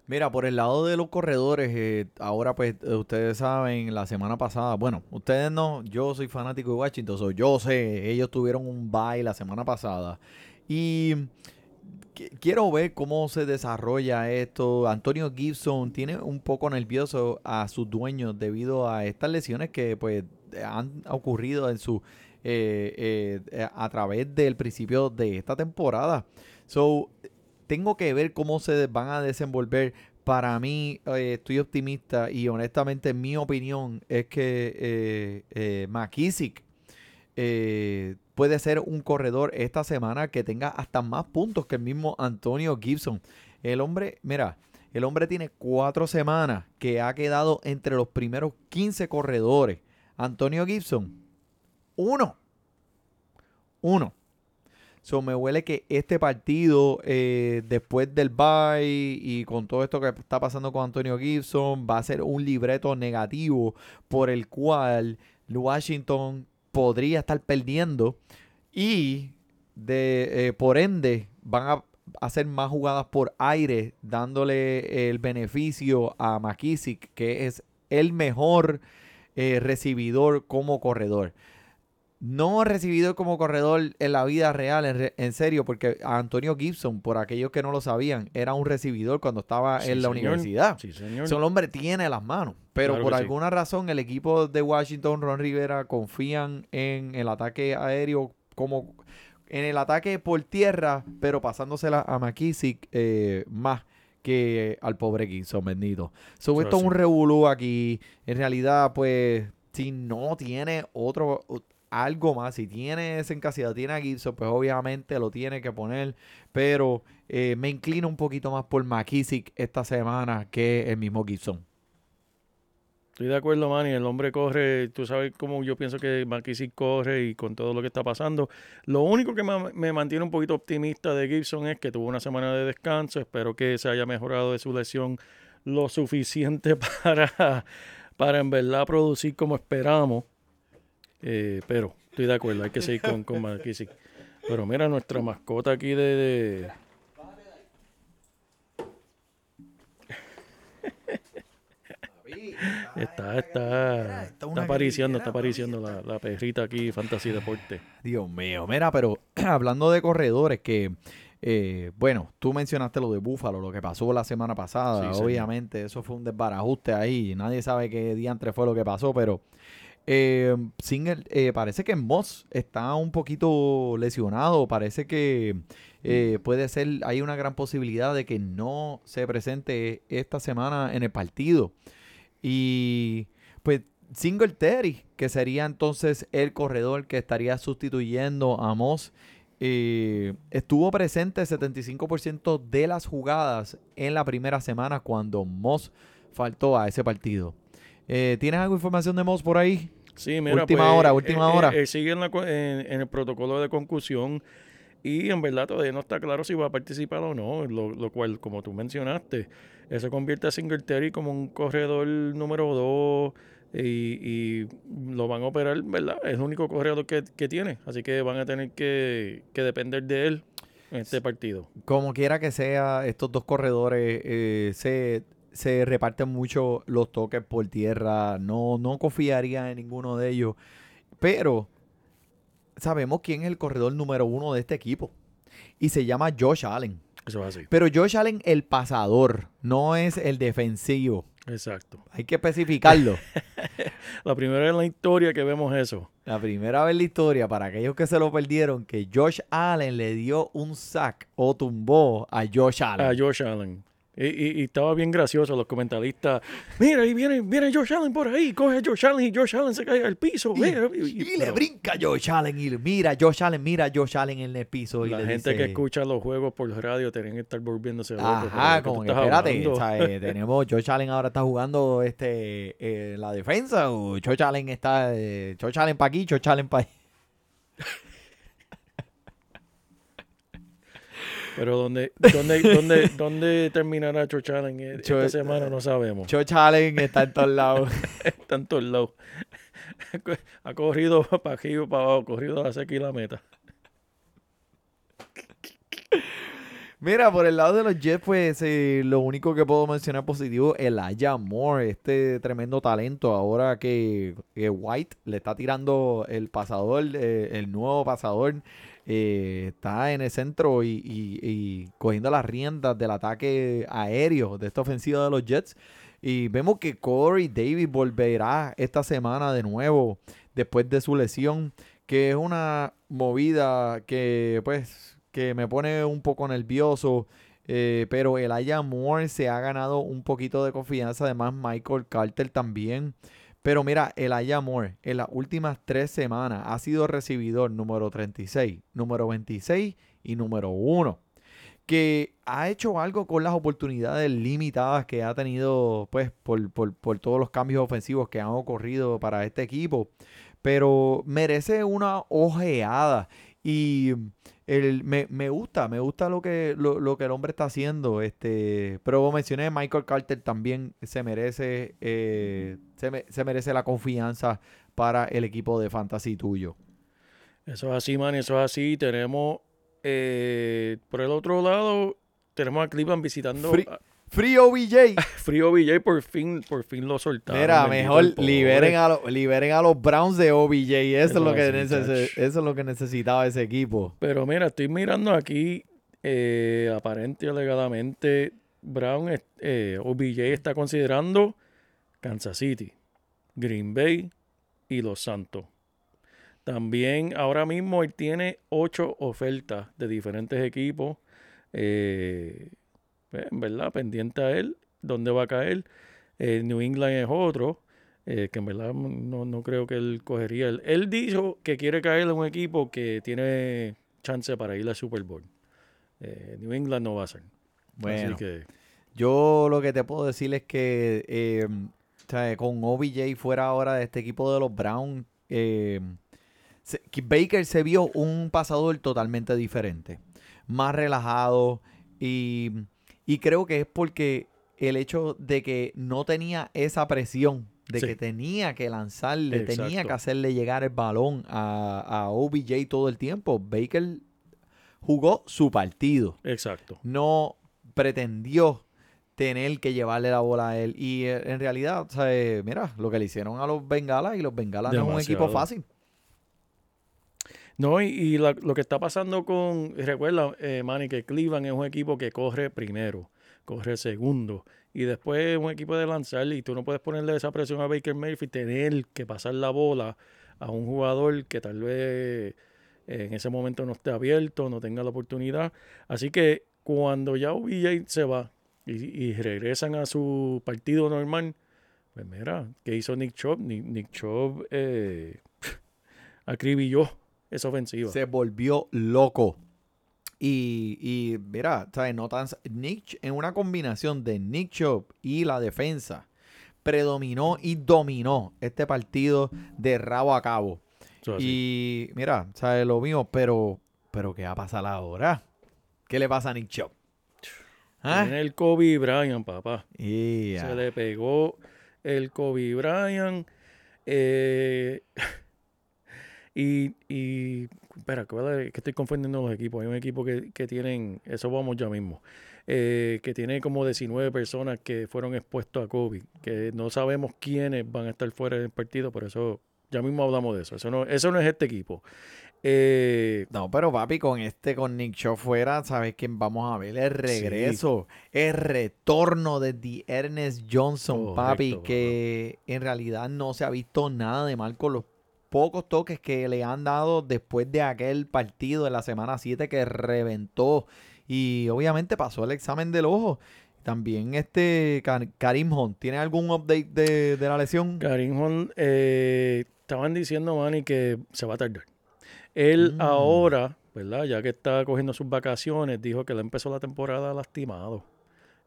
Mira, por el lado de los corredores, eh, ahora pues eh, ustedes saben, la semana pasada, bueno, ustedes no, yo soy fanático de Washington, so yo sé, ellos tuvieron un bye la semana pasada y qui- quiero ver cómo se desarrolla esto. Antonio Gibson tiene un poco nervioso a sus dueños debido a estas lesiones que pues han ocurrido en su eh, eh, a través del principio de esta temporada. So, tengo que ver cómo se van a desenvolver. Para mí, eh, estoy optimista y honestamente mi opinión es que eh, eh, McKissick eh, puede ser un corredor esta semana que tenga hasta más puntos que el mismo Antonio Gibson. El hombre, mira, el hombre tiene cuatro semanas que ha quedado entre los primeros 15 corredores. Antonio Gibson, uno. Uno. So, me huele que este partido, eh, después del bye y con todo esto que está pasando con Antonio Gibson, va a ser un libreto negativo por el cual Washington podría estar perdiendo y de, eh, por ende van a hacer más jugadas por aire, dándole el beneficio a McKissick, que es el mejor eh, recibidor como corredor. No recibidor como corredor en la vida real, en, re- en serio, porque Antonio Gibson, por aquellos que no lo sabían, era un recibidor cuando estaba Sí, en la señor. universidad. Sí, señor. Ese hombre tiene las manos. Pero Claro por sí. alguna razón el equipo de Washington, Ron Rivera, confían en el ataque aéreo como en el ataque por tierra, pero pasándosela a McKissick eh, más que al pobre Gibson, bendito. So, esto es un revolú aquí. En realidad, pues, si no tiene otro algo más, si tiene ese encasillado, tiene a Gibson, pues obviamente lo tiene que poner. Pero eh, me inclino un poquito más por McKissick esta semana que el mismo Gibson. Estoy de acuerdo, Manny. El hombre corre. Tú sabes cómo yo pienso que McKissick corre y con todo lo que está pasando. Lo único que me, me mantiene un poquito optimista de Gibson es que tuvo una semana de descanso. Espero que se haya mejorado de su lesión lo suficiente para, para en verdad producir como esperamos. Eh, pero estoy de acuerdo, hay que seguir con, con McKissick. Pero mira, nuestra mascota aquí de- de, Está, está, está una apareciendo, está apareciendo la, la perrita aquí, Fantasy Deporte. Dios mío, mira, pero hablando de corredores que, eh, bueno, tú mencionaste lo de Búfalo, lo que pasó la semana pasada, Sí, señor. obviamente, eso fue un desbarajuste ahí, nadie sabe qué diantre fue lo que pasó, pero Singer, eh, parece que Moss está un poquito lesionado, parece que eh, puede ser, hay una gran posibilidad de que no se presente esta semana en el partido. Y pues Singletary, que sería entonces el corredor que estaría sustituyendo a Moss, eh, estuvo presente el 75% de las jugadas en la primera semana cuando Moss faltó a ese partido. Eh, ¿Tienes algo información de Moss por ahí? Sí, mira, Última pues, hora, eh, última eh, hora. eh, sigue en, la en- en el protocolo de concusión y en verdad todavía no está claro si va a participar o no, lo, lo cual, como tú mencionaste, eso convierte a Singletary como un corredor número 2 y, y lo van a operar, ¿verdad? Es el único corredor que, que tiene, así que van a tener que, que depender de él en este partido. Como quiera que sea, estos dos corredores eh, se, se reparten mucho los toques por tierra. No, no confiaría en ninguno de ellos. Pero sabemos quién es el corredor número uno de este equipo. Y se llama Josh Allen. Eso es así. Pero Josh Allen, el pasador, no es el defensivo. Exacto. Hay que especificarlo. La primera vez en la historia que vemos eso. La primera vez en la historia, para aquellos que se lo perdieron, que Josh Allen le dio un sack o tumbó a Josh Allen. a Josh Allen. Y, y- y estaba bien gracioso los comentaristas. Mira, ahí viene, viene Josh Allen por ahí, coge a Josh Allen y Josh Allen se cae al piso. Y, mira, y le pero brinca a Josh Allen y mira Josh Allen, mira Josh Allen en el piso. Y La le gente dice, que escucha los juegos por radio tienen que estar volviéndose locos. pero ¿de Ajá, como que espérate, hablando? ¿sabes? tenemos Josh Allen ahora está jugando este eh, la defensa o Josh Allen está eh, Josh Allen para aquí, Josh Allen para ahí. Pero ¿dónde, dónde, dónde, dónde terminará Josh Allen eh, esta semana? No sabemos. Josh Allen está en todos lados. Está en todos lados. Ha corrido para arriba y para abajo, corrido a la seca y la meta. Mira, por el lado de los Jets, pues eh, lo único que puedo mencionar positivo, Elijah Moore, este tremendo talento. Ahora que, que White le está tirando el pasador, eh, el nuevo pasador, eh, está en el centro y, y- cogiendo las riendas del ataque aéreo de esta ofensiva de los Jets. Y vemos que Corey Davis volverá esta semana de nuevo después de su lesión, que es una movida que pues que me pone un poco nervioso. eh, pero Elijah Moore se ha ganado un poquito de confianza. Además, Michael Carter también. Pero mira, Elijah Moore en las últimas tres semanas ha sido recibidor número 36, número 26 y número 1. Que ha hecho algo con las oportunidades limitadas que ha tenido, pues, por, por- por todos los cambios ofensivos que han ocurrido para este equipo. Pero merece una ojeada. Y el, me, me gusta, me gusta lo que, lo, lo que el hombre está haciendo. Este, pero vos mencioné Michael Carter también se merece, eh, se, me- se merece la confianza para el equipo de fantasy tuyo. Eso es así, man, eso es así. Tenemos, eh, por el otro lado, tenemos a Cleveland visitando Free- a Free OBJ. Frío VJ, por fin, por fin lo soltaron. Mira, mejor liberen a, los, liberen a los Browns de OBJ. Eso, es lo que neces- eso es lo que necesitaba ese equipo. Pero mira, estoy mirando aquí, eh, aparente y alegadamente, Brown, eh, OBJ está considerando Kansas City, Green Bay y Los Santos. También ahora mismo él tiene ocho ofertas de diferentes equipos. eh, pues, en verdad, pendiente a él, dónde va a caer. Eh, New England es otro, eh, que en verdad no, no creo que él cogería. Él, él dijo que quiere caer en un equipo que tiene chance para ir al Super Bowl. Eh, New England no va a ser. Bueno, Así que yo lo que te puedo decir es que con OBJ fuera ahora de este equipo de los Browns, Baker se vio un pasador totalmente diferente, más relajado y, y creo que es porque el hecho de que no tenía esa presión, de Sí. que tenía que lanzarle, tenía que hacerle llegar el balón a, a OBJ todo el tiempo, Baker jugó su partido exacto. no pretendió tener que llevarle la bola a él. Y eh, en realidad, o sea, eh, mira, lo que le hicieron a los bengalas y los bengalas no es un equipo fácil. No, y, y lo que está pasando con, recuerda, eh, Manny, que Cleveland es un equipo que corre primero, corre segundo, y después es un equipo de lanzar, y tú no puedes ponerle esa presión a Baker Mayfield, tener que pasar la bola a un jugador que tal vez eh, en ese momento no esté abierto, no tenga la oportunidad. Así que cuando ya OBJ se va y, y regresan a su partido normal, pues mira, ¿qué hizo Nick Chubb? Nick, Nick Chubb eh, acribilló esa ofensiva. Se volvió loco. Y, y mira, ¿sabes? No tan, Nick, en una combinación de Nick Chubb y la defensa, predominó y dominó este partido de rabo a cabo. Y mira, ¿sabes? Lo mío, pero, pero ¿qué va a pasar ahora? ¿Qué le pasa a Nick Chubb? ¿Ah? El Kobe Bryant, papá. Se le pegó el Kobe Bryant. eh, y, y, espera, que estoy confundiendo los equipos. Hay un equipo que, que tienen, eso vamos ya mismo, eh, que tiene como 19 personas que fueron expuestos a COVID, que no sabemos quiénes van a estar fuera del partido, por eso ya mismo hablamos de eso. Eso no, eso no es este equipo. Eh, No, pero papi, con este, con Nick Shaw fuera, ¿sabes quién vamos a ver? El regreso, el retorno de The Ernest Johnson, papi, que en realidad no se ha visto nada de mal con los pocos toques que le han dado después de aquel partido de la semana 7 que reventó y obviamente pasó el examen del ojo. También este Ka- Karim Hunt, ¿tiene algún update de, de la lesión? Karim Hunt, eh, estaban diciendo, Manny, que se va a tardar. Él Mm. ahora, ¿verdad? Ya que está cogiendo sus vacaciones, dijo que él empezó la temporada lastimado.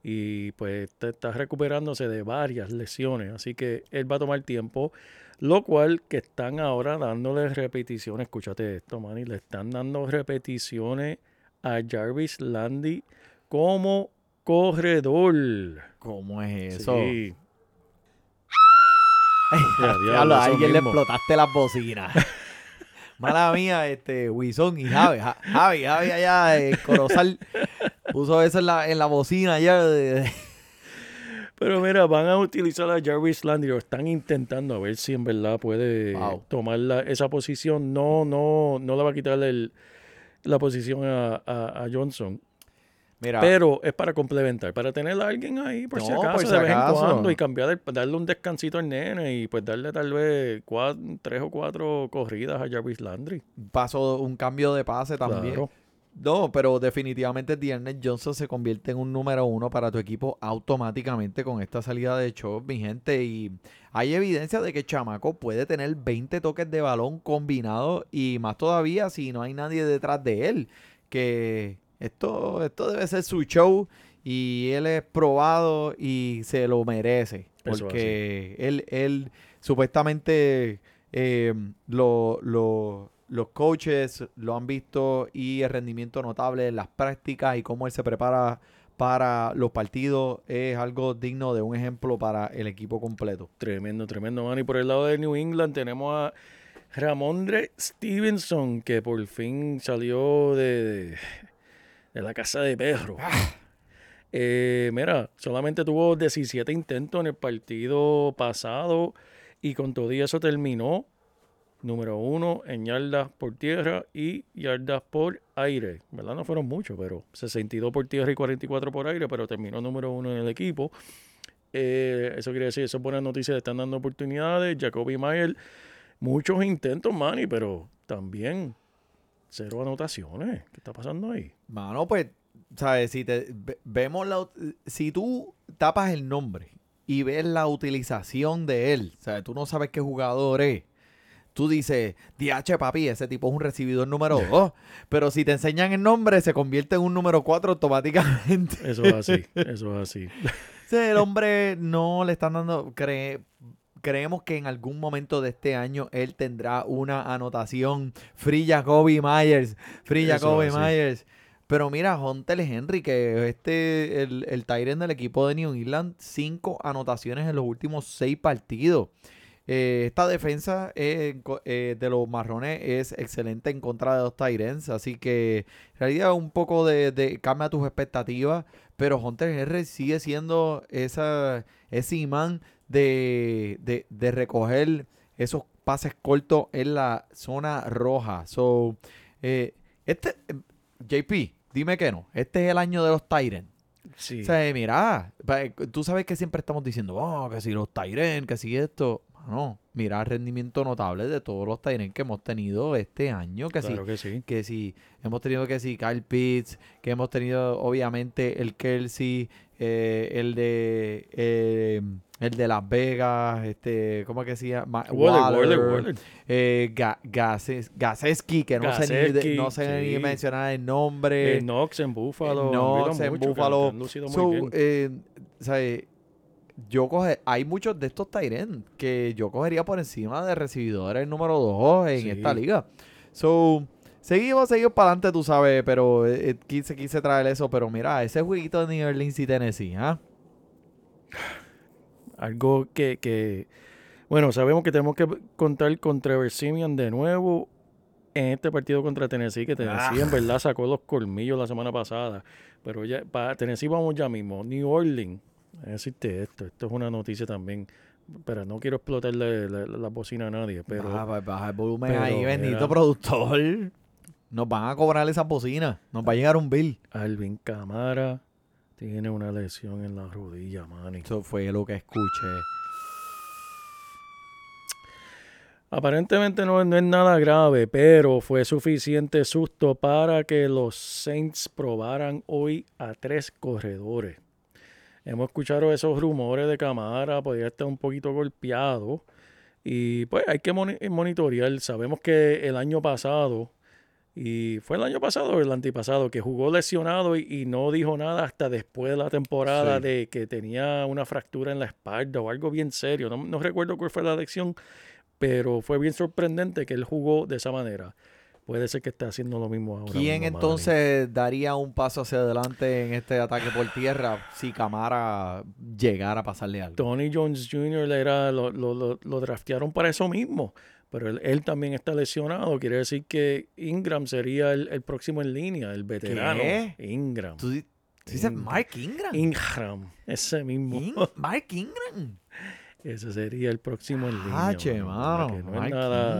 Y pues te- está recuperándose de varias lesiones. Así que él va a tomar tiempo. Lo cual que están ahora dándole repeticiones. Escúchate esto, Manny. Le están dando repeticiones a Jarvis Landy como corredor. ¿Cómo es eso? Sí. Ya, a alguien le explotaste las bocinas. Mala mía, este, Wison y Javi. Ja- Javi, Javi allá, eh, Corozal, puso eso en la, en la bocina allá. de- de- Pero mira, van a utilizar a Jarvis Landry, o están intentando a ver si en verdad puede Wow. tomar la- esa posición. No, no, no le va a quitar el- la posición a, a- a Johnson. Mira, Pero es para complementar, para tener a alguien ahí por si No, por acaso, si de vez en acaso. cuando, y cambiar, el- darle un descansito al nene y pues darle tal vez cuatro, tres o cuatro corridas a Jarvis Landry. pasó un cambio de pase también. Claro. No, pero definitivamente Ernest Johnson se convierte en un número uno para tu equipo automáticamente con esta salida de Chop, mi gente. Y hay evidencia de que Chamaco puede tener 20 toques de balón combinados y más todavía si no hay nadie detrás de él. Que esto, esto debe ser su show y él es probado y se lo merece. Porque él, él supuestamente eh, lo, lo, los coaches lo han visto y el rendimiento notable en las prácticas y cómo él se prepara para los partidos es algo digno de un ejemplo para el equipo completo. Tremendo, tremendo, man. Y por el lado de New England tenemos a Ramondre Stevenson, que por fin salió de, de, de la casa de perro. Eh, mira, solamente tuvo 17 intentos en el partido pasado y con todo y eso terminó número uno en yardas por tierra y yardas por aire. ¿Verdad? No fueron muchos, pero 62 por tierra y 44 por aire, pero terminó número uno en el equipo. Eh, eso quiere decir, eso es buena noticia, le están dando oportunidades. Jacoby Mayer, muchos intentos, Manny, pero también cero anotaciones. ¿Qué está pasando ahí? Mano, pues, ¿sabes? Si te ve- vemos la si tú tapas el nombre y ves la utilización de él, ¿sabes? Tú no sabes qué jugador es. Tú dices, DH papi, ese tipo es un recibidor número 2. Pero si te enseñan el nombre, se convierte en un número 4 automáticamente. Eso es así, eso es así. Sí, el hombre no le están dando. cree- creemos que en algún momento de este año él tendrá una anotación. Free Jacoby Myers. Free Jacoby. Myers. Pero mira, Hunter Henry, que este, el, el Tyrant del equipo de New England, cinco anotaciones en los últimos seis partidos. Eh, esta defensa eh, eh, de los marrones es excelente en contra de los Tyrants, así que en realidad un poco de, de cambia tus expectativas, pero Hunter Henry sigue siendo esa, ese imán de, de, de recoger esos pases cortos en la zona roja. So, eh, este, JP, dime que no, este es el año de los Tyrants. Sí. O sea, mira, tú sabes que siempre estamos diciendo, oh, que si los Tyren, que si esto. No, mira el rendimiento notable de todos los Tyren que hemos tenido este año. Que claro si, que sí. que si hemos tenido que si Kyle Pitts, que hemos tenido obviamente el Kelsey, eh, el de eh, el de Las Vegas, este, ¿cómo es que se llama? Ma- Waller, Waller, Waller, eh, Ga- Gases- Gaseski, que no sé, ni, de- no sé ni mencionar el nombre. Knox en Buffalo. Knox en Buffalo. So, eh, ¿sabes? Yo coge, hay muchos de estos Tyren que yo cogería por encima de recibidores número 2 en Sí. esta liga. So, seguimos, seguimos para adelante, tú sabes, pero eh, eh, quise, quise traer eso. Pero mira, ese jueguito de New Orleans y Tennessee, ¿ah? Algo que, que, bueno, sabemos que tenemos que contar con Trevor Simeon de nuevo en este partido contra Tennessee, que Tennessee en verdad sacó los colmillos la semana pasada. Pero ya, para Tennessee vamos ya mismo. New Orleans, decirte esto, esto es una noticia también. Pero no quiero explotarle la, la- la bocina a nadie, pero baja, baja- el volumen pero, ahí, bendito mira. productor. Nos van a cobrar esa bocina. Nos va a llegar un bill. Alvin Camara tiene una lesión en la rodilla, manny. Eso fue lo que escuché. Aparentemente no, no es nada grave, pero fue suficiente susto para que los Saints probaran hoy a tres corredores. Hemos escuchado esos rumores de Camara, podría estar un poquito golpeado. Y pues hay que moni- monitorear. Sabemos que el año pasado, y fue el año pasado o el antipasado, que jugó lesionado y, y no dijo nada hasta después de la temporada Sí. de que tenía una fractura en la espalda o algo bien serio. No, no recuerdo cuál fue la lección, pero fue bien sorprendente que él jugó de esa manera. Puede ser que esté haciendo lo mismo ahora. ¿Quién mismo, entonces daría un paso hacia adelante en este ataque por tierra si Camara llegara a pasarle algo? Tony Jones Jr. era, lo, lo, lo, lo draftearon para eso mismo, pero él, él también está lesionado. Quiere decir que Ingram sería el, el próximo en línea, el veterano. ¿Qué? Ingram. ¿Tú, di- tú dices Ingram. Mark Ingram? Ingram, ese mismo. In- Mark Ingram. Ese sería el próximo en línea. Ah, che, mano, No es nada,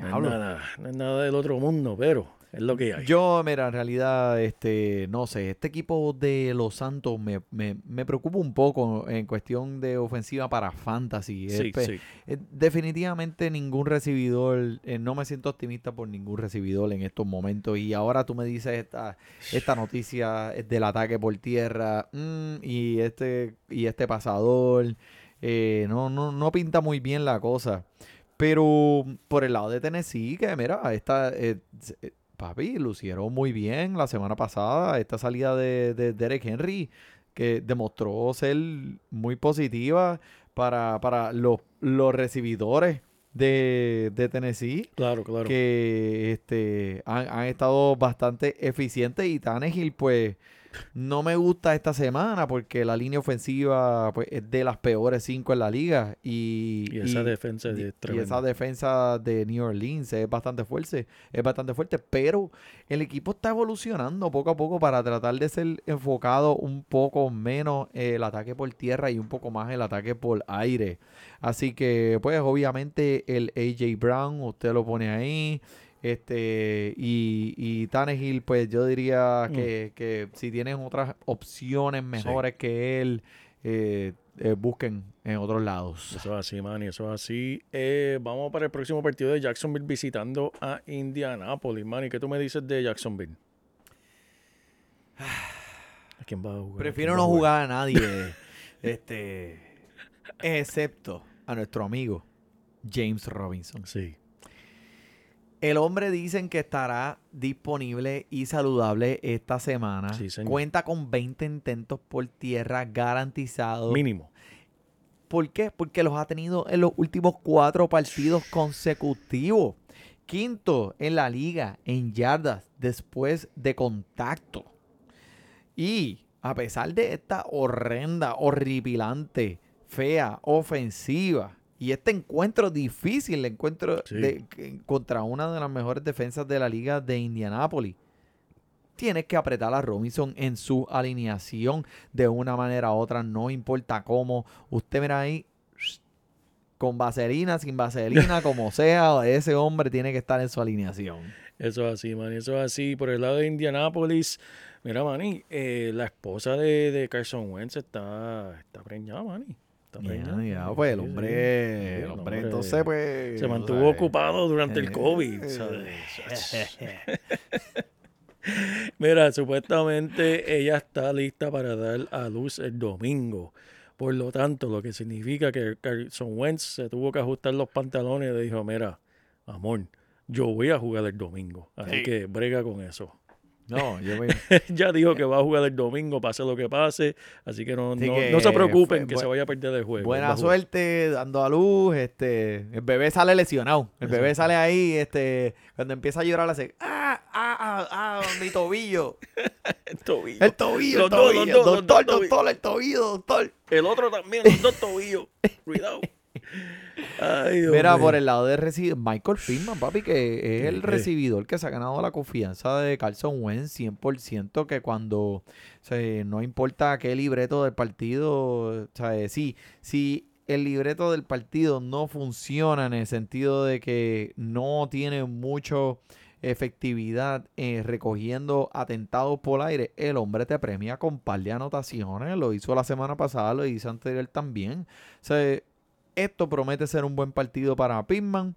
no es nada, no es nada del otro mundo, pero es lo que hay. Yo, mira, en realidad, este, no sé, este equipo de los Santos me, me, me preocupa un poco en cuestión de ofensiva para fantasy. sí, Espe- sí. Eh, definitivamente ningún recibidor, eh, no me siento optimista por ningún recibidor en estos momentos. Y ahora tú me dices esta, esta noticia del ataque por tierra mm, y este y este pasador. Eh, no, no, no pinta muy bien la cosa. Pero por el lado de Tennessee, que mira, esta, eh, eh, papi, lucieron muy bien la semana pasada. Esta salida de, de Derek Henry, que demostró ser muy positiva para, para los, los recibidores de, de Tennessee Claro, claro. que este, han, han estado bastante eficientes y Tannehill pues no me gusta esta semana porque la línea ofensiva pues, es de las peores cinco en la liga y, y esa y- defensa es y esa defensa de New Orleans es bastante fuerte, es bastante fuerte, pero el equipo está evolucionando poco a poco para tratar de ser enfocado un poco menos el ataque por tierra y un poco más el ataque por aire. Así que, pues, obviamente el AJ Brown, usted lo pone ahí. Este, y, y Tannehill, pues yo diría Mm. que, que si tienen otras opciones mejores que él, eh, eh, busquen en otros lados. Eso es así, man, y eso es así. Eh, vamos para el próximo partido de Jacksonville visitando a Indianapolis, man. ¿Y qué tú me dices de Jacksonville? ¿A quién va a jugar? ¿A Prefiero no a jugar a nadie, este, excepto a nuestro amigo James Robinson. Sí. El hombre dicen que estará disponible y saludable esta semana. Sí, señor. Cuenta con 20 intentos por tierra garantizados. Mínimo. ¿Por qué? Porque los ha tenido en los últimos cuatro partidos consecutivos. Quinto en la liga en yardas después de contacto. Y a pesar de esta horrenda, horripilante, fea, ofensiva y este encuentro difícil, el encuentro Sí. de- contra una de las mejores defensas de la liga de Indianápolis, tienes que apretar a Robinson en su alineación de una manera u otra, no importa cómo. Usted mira ahí, con vaselina, sin vaselina, como sea, ese hombre tiene que estar en su alineación. Eso es así, man. Eso es así. Por el lado de Indianapolis, mira, Manny, eh, la esposa de, de Carson Wentz está, está preñada, Manny. Ya, ya, pues el hombre, el hombre, entonces pues... Se mantuvo sabes. ocupado durante el Eh, COVID. ¿sabes? Mira, supuestamente ella está lista para dar a luz el domingo. Por lo tanto, lo que significa que Carson Wentz se tuvo que ajustar los pantalones y le dijo, mira, amor, yo voy a jugar el domingo. Así Sí. que brega con eso. No, yo me... ya dijo que va a jugar el domingo, pase lo que pase. Así que no, Así no, que no se preocupen que se vaya a perder el juego. Buena suerte dando a luz, este, el bebé sale lesionado, el bebé sale ahí, este, cuando empieza a llorar hace, ah, ah, ah, ah, mi tobillo, El tobillo. el tobillo, Los el dos, los tobillo, dos, los doctor, dos doctor, el tobillo, doctor. El otro también, los dos tobillos. Cuidado. Ay, Mira, por el lado de recibidor, Michael Pittman, papi, que es ¿Qué, el recibidor que se ha ganado la confianza de Carson Wentz 100%, que cuando, o sea, no importa qué libreto del partido, o sea, sí, si el libreto del partido no funciona en el sentido de que no tiene mucho efectividad eh, recogiendo atentados por aire, el hombre te premia con par de anotaciones, lo hizo la semana pasada, lo hizo anterior también. O sea, esto promete ser un buen partido para Pittman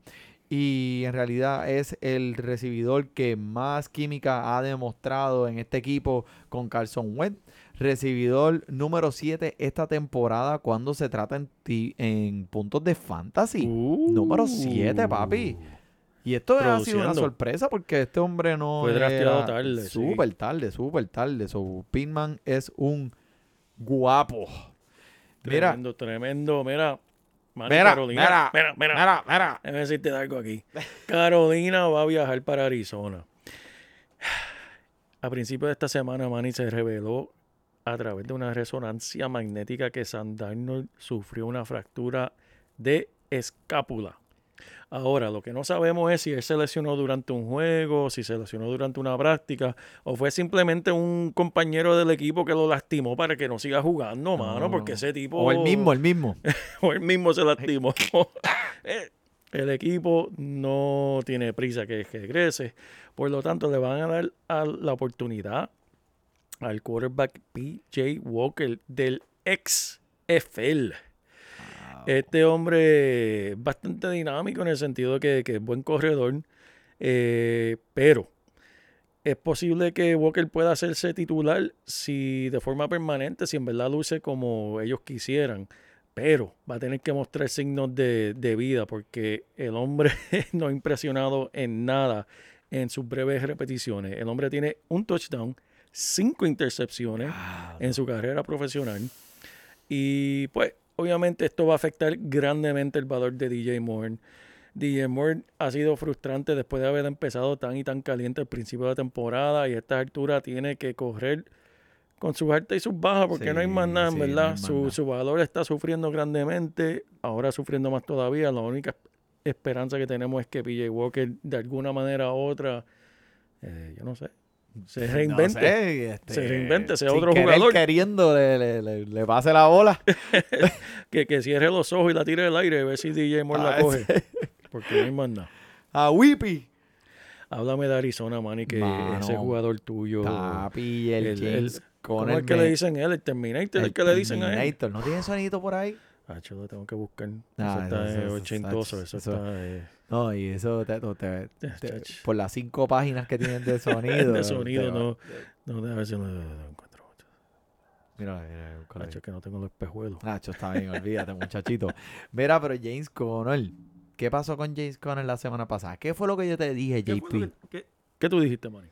y en realidad es el recibidor que más química ha demostrado en este equipo con Carson Wentz. Recibidor número 7 esta temporada cuando se trata en, ti- en puntos de fantasy. Número 7, papi. Y esto ha sido una Uh. Sorpresa porque este hombre no Fue era- tarde, sí. Súper tarde, súper tarde. So, Pittman es un guapo. Mira, Tremendo, tremendo. Mira, Mira, Carolina. mira, mira, mira. mira, mira. Déjame decirte algo aquí. Carolina va a viajar para Arizona. A principios de esta semana, Manny se reveló a través de una resonancia magnética que Sam Darnold sufrió una fractura de escápula. Ahora, lo que no sabemos es si él se lesionó durante un juego, si se lesionó durante una práctica, o fue simplemente un compañero del equipo que lo lastimó para que no siga jugando, mano, porque ese tipo... O el mismo, el mismo. o él mismo se lastimó. Eh, el equipo no tiene prisa que que regrese. Por lo tanto, le van a dar a la oportunidad al quarterback PJ Walker del ex FL. Este hombre es bastante dinámico en el sentido de que, que es buen corredor, eh, pero es posible que Walker pueda hacerse titular si de forma permanente, si en verdad luce como ellos quisieran. Pero va a tener que mostrar signos de, de vida porque el hombre no ha impresionado en nada en sus breves repeticiones. El hombre tiene un touchdown, cinco intercepciones en su carrera profesional. Y pues, obviamente, esto va a afectar grandemente el valor de DJ Moore. DJ Moore ha sido frustrante después de haber empezado tan y tan caliente al principio de la temporada y a esta altura tiene que correr con sus altas y sus bajas porque no hay más nada, sí, ¿verdad? su, nada. su valor está sufriendo grandemente, ahora sufriendo más todavía. La única esperanza que tenemos es que PJ Walker de alguna manera u otra, eh, yo no sé, se reinvente. No sé, este, Se reinvente, sea otro querer, jugador. queriendo le, le, le- le pase la bola. Que, que cierre los ojos y la tire del aire y ver si DJ Moore la Ah, coge. Porque no hay más nada. A Whippy. Háblame de Arizona, Manny, que Mano, ese jugador tuyo. Papi, el, el- el- ¿Cómo es que le dicen él? El Terminator, el, que le dicen a él. Terminator. ¿No tiene sonidito por ahí? Ah, yo lo tengo que buscar. Ah, eso está eso- eso- ochentoso, eso- eso, está eh, No, y eso te, por las cinco páginas que tienen de sonido. de sonido, no. No, déjame ver si lo encuentro. Mira, mira, ahí. Nacho, que no tengo los espejuelos. Nacho, está bien, olvídate, muchachito. Mira, pero James Conner. ¿Qué pasó con James Conner la semana pasada? ¿Qué fue lo que yo te dije, ¿Qué, JP? que- qué- qué tú dijiste, Manny?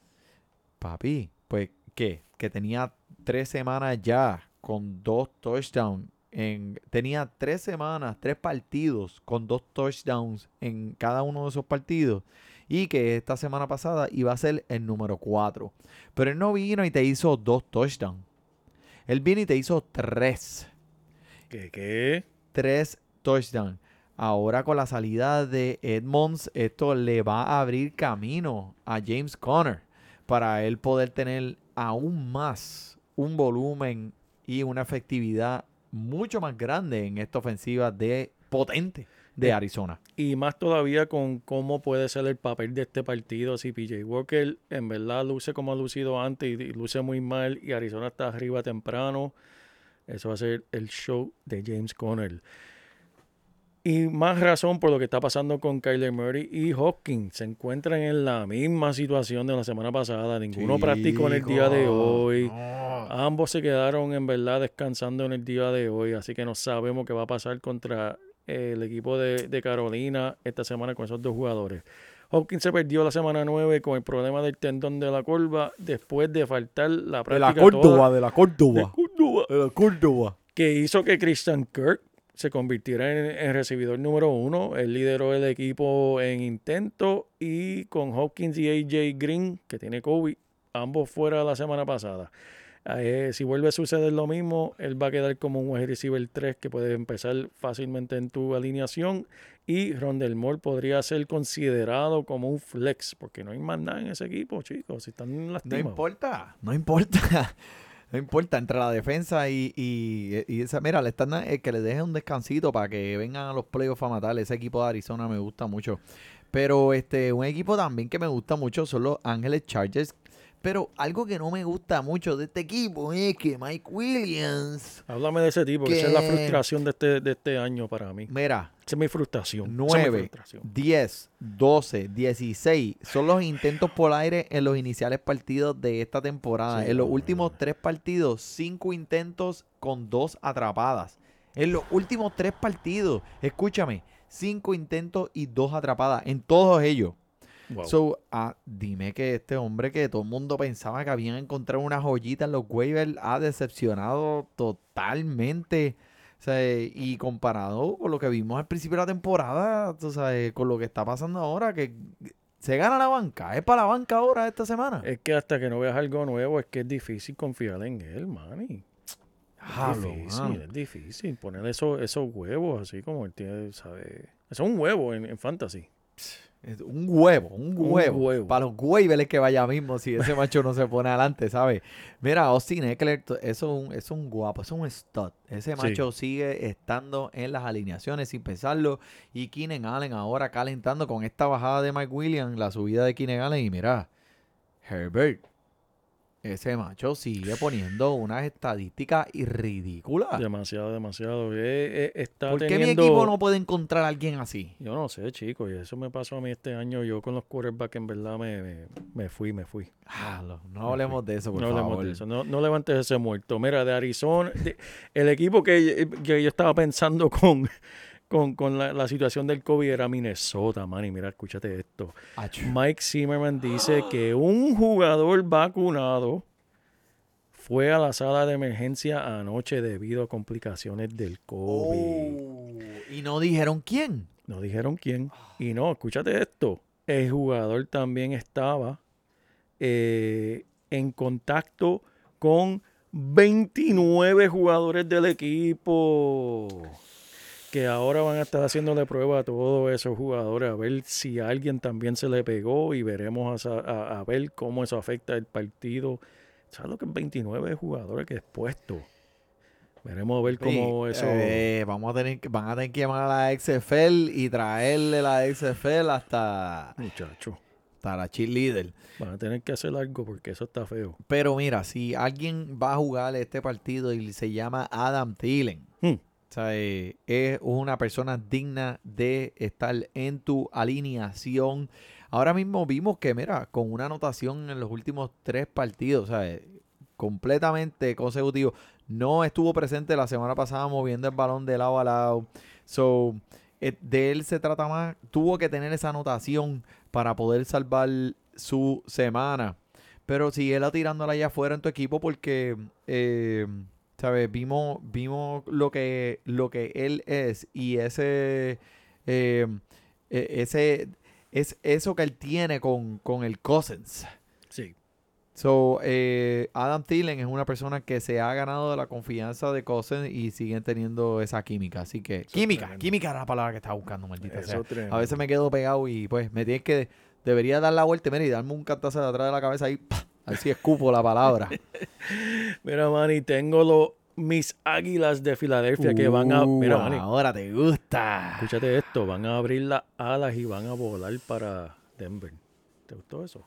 Papi, pues, ¿qué? Que tenía tres semanas ya con dos touchdowns. En, tenía tres semanas, tres partidos con dos touchdowns en cada uno de esos partidos. Y que esta semana pasada iba a ser el número cuatro. Pero él no vino y te hizo dos touchdowns. Él vino y te hizo tres. ¿Qué? ¿Qué? tres touchdowns. Ahora con la salida de Edmonds, esto le va a abrir camino a James Conner para él poder tener aún más un volumen y una efectividad mucho más grande en esta ofensiva de potente de Eh, Arizona. Y más todavía con cómo puede ser el papel de este partido. Si PJ Walker en verdad luce como ha lucido antes y, y luce muy mal y Arizona está arriba temprano, eso va a ser el show de James Conner. Y más razón por lo que está pasando con Kyler Murray y Hopkins. Se encuentran en la misma situación de la semana pasada. Ninguno practicó en el día de Chico, hoy. no. Ambos se quedaron en verdad descansando en el día de hoy, así que no sabemos qué va a pasar contra eh, el equipo de, de Carolina esta semana con esos dos jugadores. Hopkins se perdió la semana 9 con el problema del tendón de la curva después de faltar la De práctica la Córdoba, toda- de la de Córdoba. Córdoba, De la Córdoba. que hizo que Christian Kirk se convirtiera en, en recibidor número uno. Él lideró el equipo en intento y con Hopkins y AJ Green, que tiene COVID, ambos fuera la semana pasada. Eh, si vuelve a suceder lo mismo, él va a quedar como un wide receiver 3 que puede empezar fácilmente en tu alineación. Y Rondell Moore podría ser considerado como un flex, porque no hay más nada en ese equipo, chicos. Si están No lastimados. importa, no importa. No importa, entre la defensa y, y, y esa, mira, le están eh, que le dejen un descansito para que vengan a los playoffs a matar. Ese equipo de Arizona me gusta mucho. Pero este, un equipo también que me gusta mucho son los Ángeles Chargers. Pero algo que no me gusta mucho de este equipo es que Mike Williams, Háblame de ese tipo, que esa es la que- frustración de este, de este año para mí. mira, Esa es mi frustración. esa es mi 9, frustración. 10, 12, 16 son los intentos por aire en los iniciales partidos de esta temporada. Sí, en los últimos tres partidos, cinco intentos con dos atrapadas. En los últimos tres partidos, escúchame, cinco intentos y dos atrapadas en todos ellos. Wow. So, ah, dime que este hombre que todo el mundo pensaba que habían encontrado una joyita en los waivers ha decepcionado totalmente. Sea, y comparado con lo que vimos al principio de la temporada, tú sabes, con lo que está pasando ahora, que se gana la banca. Es para la banca ahora esta semana. es que hasta que no veas algo nuevo es que es difícil confiar en él, manny. Es Diablo, difícil, es difícil poner esos, esos huevos así como él tiene, ¿sabes? Eso es un huevo en, en fantasy. Un huevo, un Un huevo. Para los waivers que vaya mismo si ese macho no se pone adelante, ¿sabes? Mira, Austin Eckler, eso es un, es un guapo, es un stud. Ese Sí. macho sigue estando en las alineaciones sin pensarlo. Y Keenan Allen ahora calentando con esta bajada de Mike Williams, la subida de Keenan Allen. Y mira, Herbert, ese macho sigue poniendo unas estadísticas ridículas. Demasiado, demasiado. Eh, eh, está Ah. ¿Por qué mi equipo no puede encontrar a alguien así? Yo no sé, chicos, y eso me pasó a mí este año. Yo con los quarterbacks en verdad me, me, me fui, me fui. Ah, lo- no hablemos de eso, por no favor. hablemos de eso. No, no levantes ese muerto. Mira, de Arizona, de- el equipo que, que yo estaba pensando con, con, con la, la situación del COVID era Minnesota, man. Y mira, escúchate esto. Mike Zimmerman dice que un jugador vacunado fue a la sala de emergencia anoche debido a complicaciones del COVID. Oh, y no dijeron quién. No dijeron quién. Y no, escúchate esto. El jugador también estaba eh, en contacto con 29 jugadores del equipo. Que ahora van a estar haciéndole prueba a todos esos jugadores a ver si a alguien también se le pegó y veremos a, sa- a- a ver cómo eso afecta el partido. ¿Sabes lo que es 29 jugadores que es puesto? Veremos a ver cómo Sí, eso. eh, vamos a tener que, van a tener que llamar a la XFL y traerle la XFL hasta, Muchacho, hasta la cheerleader. van a tener que hacer algo porque eso está feo. Pero mira, si alguien va a jugar este partido y se llama Adam Thielen, Hmm. O sea, es una persona digna de estar en tu alineación. Ahora mismo vimos que, mira, con una anotación en los últimos tres partidos, eh, completamente consecutivo. No estuvo presente la semana pasada moviendo el balón de lado a lado. So, eh, de él se trata más. Tuvo que tener esa anotación para poder salvar su semana. Pero sigue tirándola allá afuera en tu equipo porque, eh, ¿sabes? Vimos, vimos lo que, lo que él es y ese, eh, e- ese, es eso que él tiene con, con el Cousins. Sí. So, eh, Adam Thielen es una persona que se ha ganado la confianza de Cousins y siguen teniendo esa química. Así que, Eso química, tremendo. química era la palabra que estaba buscando, maldita sea. Tremendo. A veces me quedo pegado y pues me tienes que, debería dar la vuelta mira, y darme un cantazo de atrás de la cabeza y ¡pah! A ver si escupo la palabra. Mira, Manny, tengo los mis águilas de Filadelfia que van a. Uh, Mira, Manny, ahora te gusta. escúchate esto: van a abrir las alas y van a volar para Denver. ¿Te gustó eso?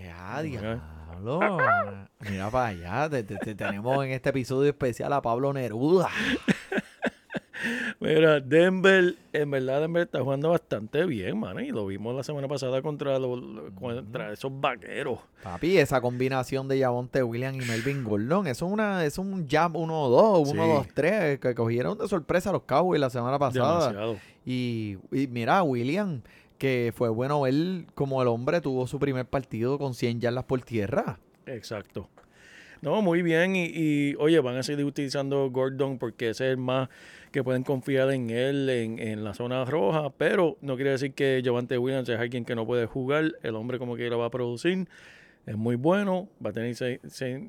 Ya, diablo. Mira para allá. te- te- te tenemos en este episodio especial a Pablo Neruda. Mira, Denver, en verdad, Denver está jugando bastante bien, man. Y lo vimos la semana pasada contra, los, contra esos vaqueros. Papi, esa combinación de Javonte Williams y Melvin Gordon, eso es una, es un jab 1-2, Sí. 1-2-3, que cogieron de sorpresa a los Cowboys la semana pasada. Demasiado. Y, y mira, William, que fue bueno ver como el hombre tuvo su primer partido con 100 yardas por tierra. Exacto. No, muy bien. Y, y, oye, van a seguir utilizando Gordon porque ese es el más que pueden confiar en él en, en la zona roja. Pero no quiere decir que Javante Williams es alguien que no puede jugar. El hombre como quiera va a producir. Es muy bueno. Va a tener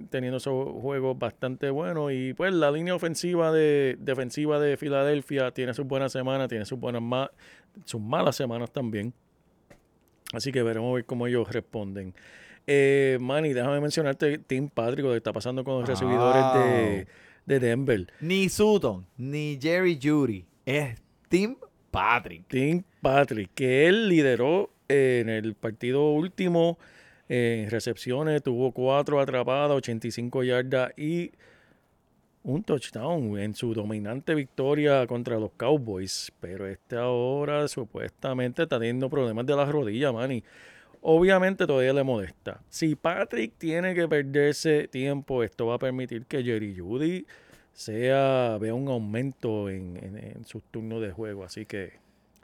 teniendo esos juegos bastante buenos. Y pues la línea ofensiva de defensiva de Filadelfia tiene sus buenas semanas, tiene sus buenas sus malas semanas también. Así que veremos ver cómo ellos responden. Eh, Manny, déjame mencionarte Tim Patrick, lo que está pasando con los recibidores de, de Denver. Ni Sutton, ni Jerry Judy, es Tim Patrick. Tim Patrick, que él lideró eh, en el partido último eh, en recepciones, tuvo cuatro atrapadas, 85 yardas y un touchdown en su dominante victoria contra los Cowboys. Pero este ahora supuestamente está teniendo problemas de las rodillas, Manny. Obviamente todavía le molesta. Si Patrick tiene que perderse tiempo, esto va a permitir que Jerry Judy sea, vea un aumento en, en- en sus turnos de juego. Así que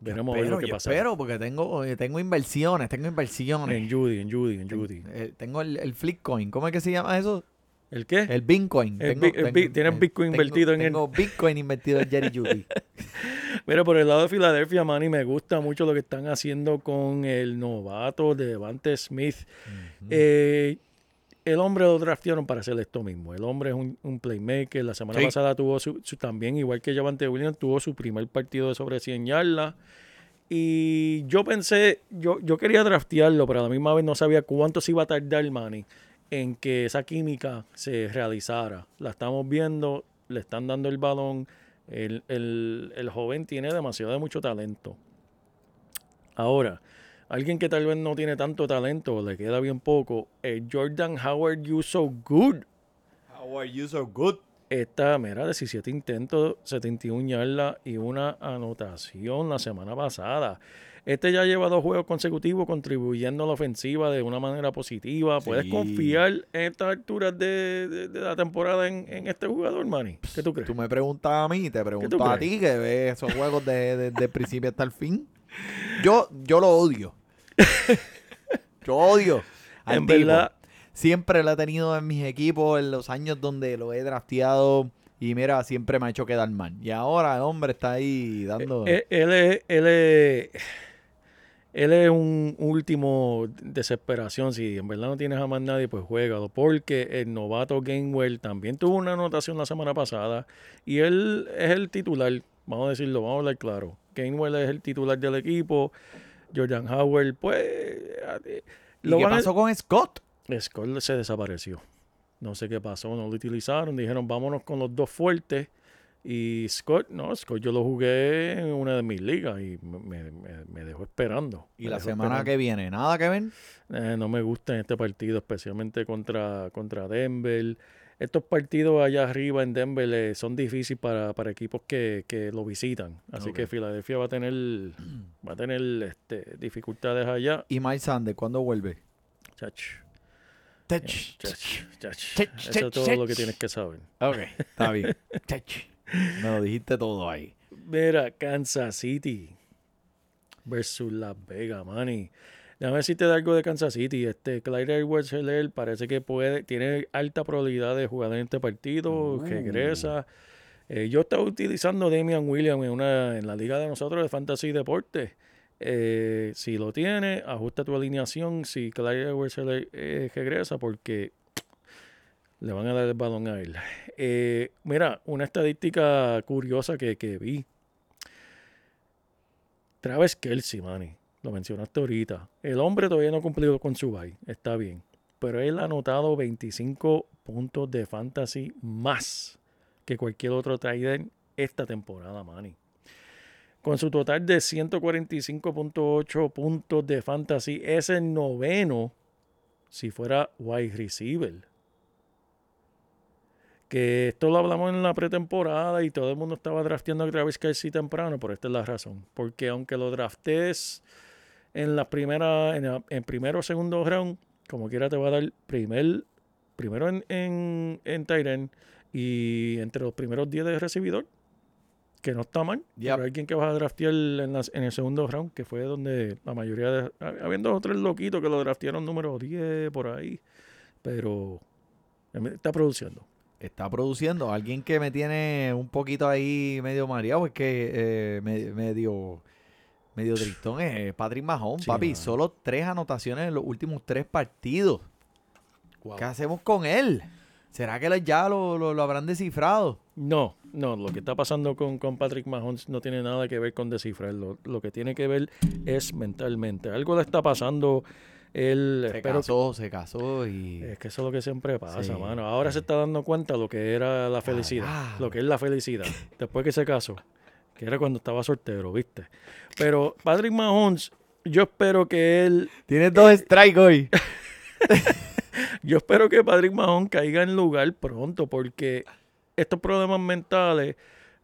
veremos a ver Pero lo que pasa. espero porque tengo, eh, tengo inversiones, tengo inversiones. En Judy, en Judy, en Judy. Eh, tengo el, el Flipcoin, ¿cómo es que se llama eso? ¿El qué? El Bitcoin. El Tengo- bi- ¿tienes eh, Bitcoin tengo- invertido en él? Tengo Bitcoin invertido en Jerry Judy. Mira, por el lado de Filadelfia, Manny, me gusta mucho lo que están haciendo con el novato de Devante Smith. Eh, el hombre lo draftearon para hacer esto mismo. El hombre es un, un playmaker. La semana Sí. pasada tuvo su, su- también, igual que Javante Williams, tuvo su primer partido de sobre 100 yardas. Y yo pensé, yo, yo quería draftearlo, pero a la misma vez no sabía cuánto se iba a tardar, Manny, en que esa química se realizara. La estamos viendo, le están dando el balón. El, el- el joven tiene demasiado de mucho talento. Ahora, alguien que tal vez no tiene tanto talento, le queda bien poco, Jordan Howard You So Good. How are you so good? Esta, mira, 17 intentos, 71 yardas y una anotación la semana pasada. Este ya lleva dos juegos consecutivos contribuyendo a la ofensiva de una manera positiva. ¿Puedes Sí. confiar en estas alturas de, de- de la temporada en, en este jugador, Manny? ¿Qué tú crees? Tú me preguntas a mí, te pregunto a ti que ves esos juegos de, de- de principio hasta el fin. Yo, yo lo odio. yo odio. al En tipo. verdad, Siempre lo he tenido en mis equipos en los años donde lo he drafteado Y mira, siempre me ha hecho quedar mal. Y ahora el hombre está ahí dando... Eh, Él es, él es, él es un último desesperación. Si en verdad no tienes a más nadie, pues juégalo. Porque el novato Gainwell también tuvo una anotación la semana pasada. Y él es el titular. Vamos a decirlo, vamos a hablar claro. Gainwell es el titular del equipo. Jordan Howard, pues. eh, ¿Y lo qué a- pasó con Scott? Scott se desapareció. No sé qué pasó, no lo utilizaron. Dijeron, vámonos con los dos fuertes. Y Scott, no, Scott yo lo jugué en una de mis ligas y me, me- dejó esperando. Y Me la semana esperando. que viene, ¿nada que ver? Eh, no me gusta en este partido, especialmente contra, contra Denver. Estos partidos allá arriba en Denver eh, son difíciles para, para equipos que, que lo visitan. Así que Filadelfia va a tener, va a tener este, dificultades allá. ¿Y Miles Sanders cuándo vuelve? Chach, Tech. chach. Chach, Eso es todo lo que tienes que saber. Ok, está bien. Tech. Me lo dijiste todo ahí. Mira, Kansas City versus Las Vegas, mani. Déjame decirte de algo de Kansas City. Este Clyde edwards Helaire parece que puede, tiene alta probabilidad de jugar en este partido, Uh. regresa. Eh, yo estaba utilizando Damian Williams en, una, en la liga de nosotros de Fantasy Deportes. Eh, si lo tiene, ajusta tu alineación. Si Clyde edwards Helaire eh, regresa, porque le van a dar el balón a él. Eh, mira, una estadística curiosa que, que vi. Travis Kelsey, Manny, lo mencionaste ahorita. El hombre todavía no ha cumplido con su bye, está bien. Pero él ha anotado 25 puntos de fantasy más que cualquier otro trader esta temporada, Manny. Con su total de 145.8 puntos de fantasy, es el noveno si fuera wide receiver. Que esto lo hablamos en la pretemporada y todo el mundo estaba drafteando a Travis Kelsey temprano, pero esta es la razón. Porque aunque lo draftes en la primera, en, la- en primero o segundo round, como quiera te va a dar primer, primero en, en, en y entre los primeros 10 de recibidor, que no está mal. Yep. Pero alguien que vas a draftear en, las- en el segundo round, que fue donde la mayoría de... Habiendo otros loquitos que lo draftearon número 10 por ahí, pero está produciendo. Está produciendo. Alguien que me tiene un poquito ahí medio mareado, es que eh, me- medio, medio tristón es Patrick Sí, papi. Solo tres anotaciones en los últimos tres partidos. ¿Qué hacemos con él? ¿Será que ya lo, lo- lo habrán descifrado? No, no, lo que está pasando con, con Patrick Mahomes no tiene nada que ver con descifrarlo. Lo que tiene que ver es mentalmente. Algo le está pasando. Él, Se casó, se casó y... es que eso es lo que siempre pasa, Sí, mano. Ahora se está dando cuenta lo que era la felicidad. Carajo. Lo que es la felicidad. Después que se casó. Que era cuando estaba soltero, ¿viste? Pero Patrick Mahomes, yo espero que él Tienes dos strikes hoy. Yo espero que Patrick Mahon caiga en lugar pronto porque estos problemas mentales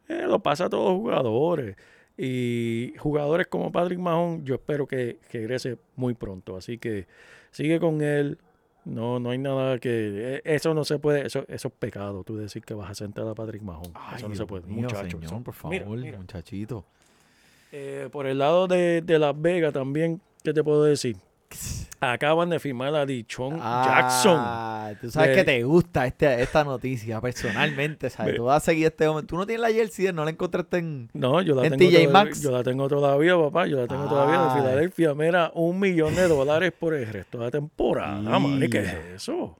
eh, lo pasa a todos los jugadores. Y jugadores como Patrick Mahon, yo espero que, que regrese muy pronto. Así que sigue con él. No, no hay nada que. eh, Eso no se puede. Eso, eso es pecado. Tú decir que vas a sentar a Patrick Mahon. Ay, eso no se puede. Muchachos. por favor, Mira, mira. muchachito. Eh, por el lado de, de Las Vegas también, ¿qué te puedo decir? Acaban de firmar a Dichon Jackson. Ah, tú sabes De- que te gusta este, esta noticia personalmente, ¿sabes? Tú vas a seguir este. Tú no tienes la jersey, no la encontraste en... No, yo la ¿En tengo TJ Maxx? Yo la tengo todavía, papá. Yo la tengo todavía de Ay. Filadelfia. Mira, un millón de dólares por el resto de la temporada, man. ¿Y ¿Qué es eso?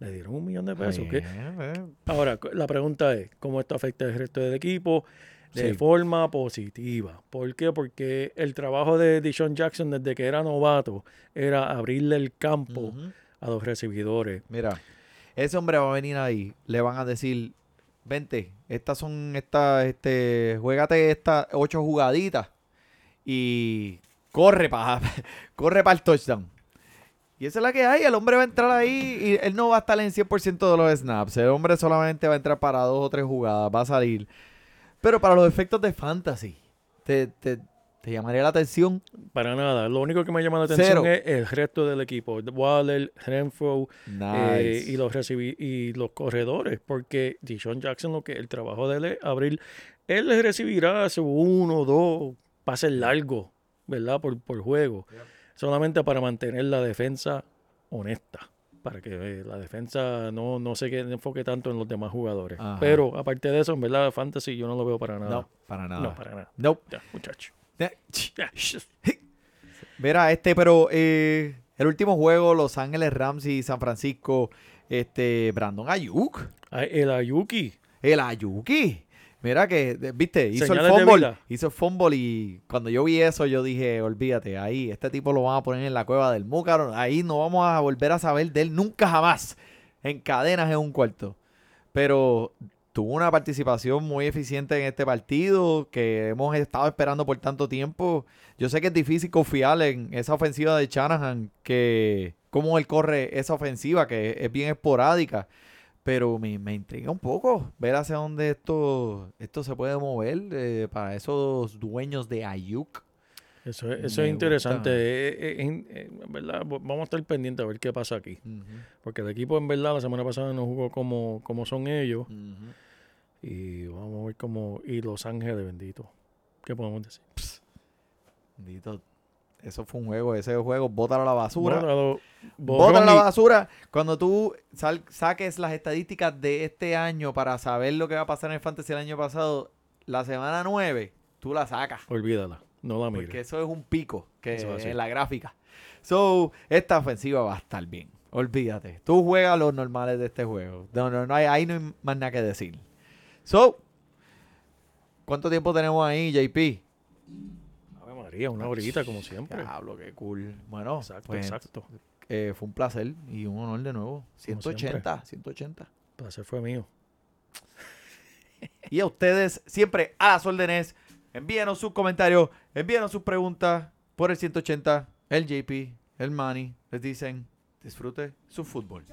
Le dieron un millón de pesos. ¿qué? Eh, eh. Ahora, la pregunta es, ¿cómo esto afecta al resto del equipo? De Sí. forma positiva. ¿Por qué? Porque el trabajo de Dishon Jackson desde que era novato era abrirle el campo a los recibidores. Mira, ese hombre va a venir ahí, le van a decir, vente, estas son estas, este, juégate estas ocho jugaditas y corre para corre para el touchdown. Y esa es la que hay, el hombre va a entrar ahí y él no va a estar en 100% de los snaps, el hombre solamente va a entrar para dos o tres jugadas, va a salir. Pero para los efectos de fantasy, te, te, te llamaría la atención. Para nada. Lo único que me llama la atención Cero. es el resto del equipo. Waller, Renfro, Nice. Eh, y los recibi- y los corredores, porque Dishon Jackson lo que el trabajo de él es abrir, él recibirá su uno, dos pases largos, ¿verdad? Por, por juego, solamente para mantener la defensa honesta. Para que eh, la defensa no, no se quede- enfoque tanto en los demás jugadores. Ajá. Pero aparte de eso, en verdad, Fantasy yo no lo veo para nada. No, para nada. No, para nada. Nope. Ya, muchacho. Mira, este, pero eh, el último juego, Los Ángeles Rams y San Francisco, este, Brandon Ayuk, Ay, el Ayuki. el Ayuki. Mira que, viste, hizo Señales el fumble, hizo el fumble y cuando yo vi eso yo dije, olvídate, ahí, este tipo lo van a poner en la cueva del Múcaro, ahí no vamos a volver a saber de él nunca jamás, en cadenas en un cuarto. Pero tuvo una participación muy eficiente en este partido que hemos estado esperando por tanto tiempo. Yo sé que es difícil confiar en esa ofensiva de Shanahan, que cómo él corre esa ofensiva, que es bien esporádica. Pero me, me intriga un poco ver hacia dónde esto, esto se puede mover eh, para esos dueños de Ayuk. Eso, es- eso es interesante. Eh, eh, en, verdad, vamos a estar pendientes a ver qué pasa aquí. Porque el equipo, en verdad, la semana pasada no jugó como, como son ellos. Y vamos a ver cómo. Y Los Ángeles, bendito. ¿Qué podemos decir? Bendito, Eso fue un juego, ese juego, bótalo a la basura. Bótalo, Bótalo a la basura. Cuando tú sal- saques las estadísticas de este año para saber lo que va a pasar en el Fantasy el año pasado, la semana 9, tú la sacas. Olvídala. No la Porque mires. eso es un pico que en la gráfica. So, esta ofensiva va a estar bien. Olvídate. Tú juegas los normales de este juego. No, no, no hay, ahí no hay más nada que decir. So, ¿cuánto tiempo tenemos ahí, JP? Una horita como siempre. Diablo, qué cool. Bueno, Exacto, pues, exacto. eh, fue un placer y un honor de nuevo. siempre. 180, 180. El placer fue mío. Y a ustedes, siempre a las órdenes, envíenos sus comentarios, envíenos sus preguntas por el 180, el JP, el Manny. Les dicen, disfrute su fútbol.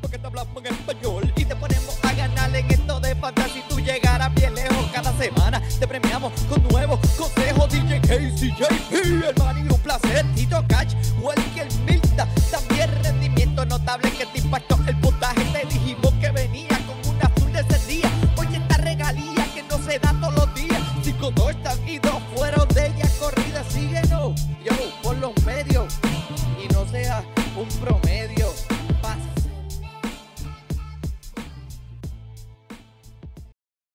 Porque te hablamos en español y te ponemos a ganar en esto de fantasy. Tú llegarás bien lejos cada semana. Te premiamos con nuevos consejos. DJ Casey, JP, el man un placer. Tito Cash, Welker Milta. También rendimiento notable que te impactó el puntaje. Te dijimos que venía con una azul de ese día. Oye, esta regalía que no se da todos los días. Cinco touchdowns y dos fueron de ella corrida. Síguenos, yo, por los medios y no seas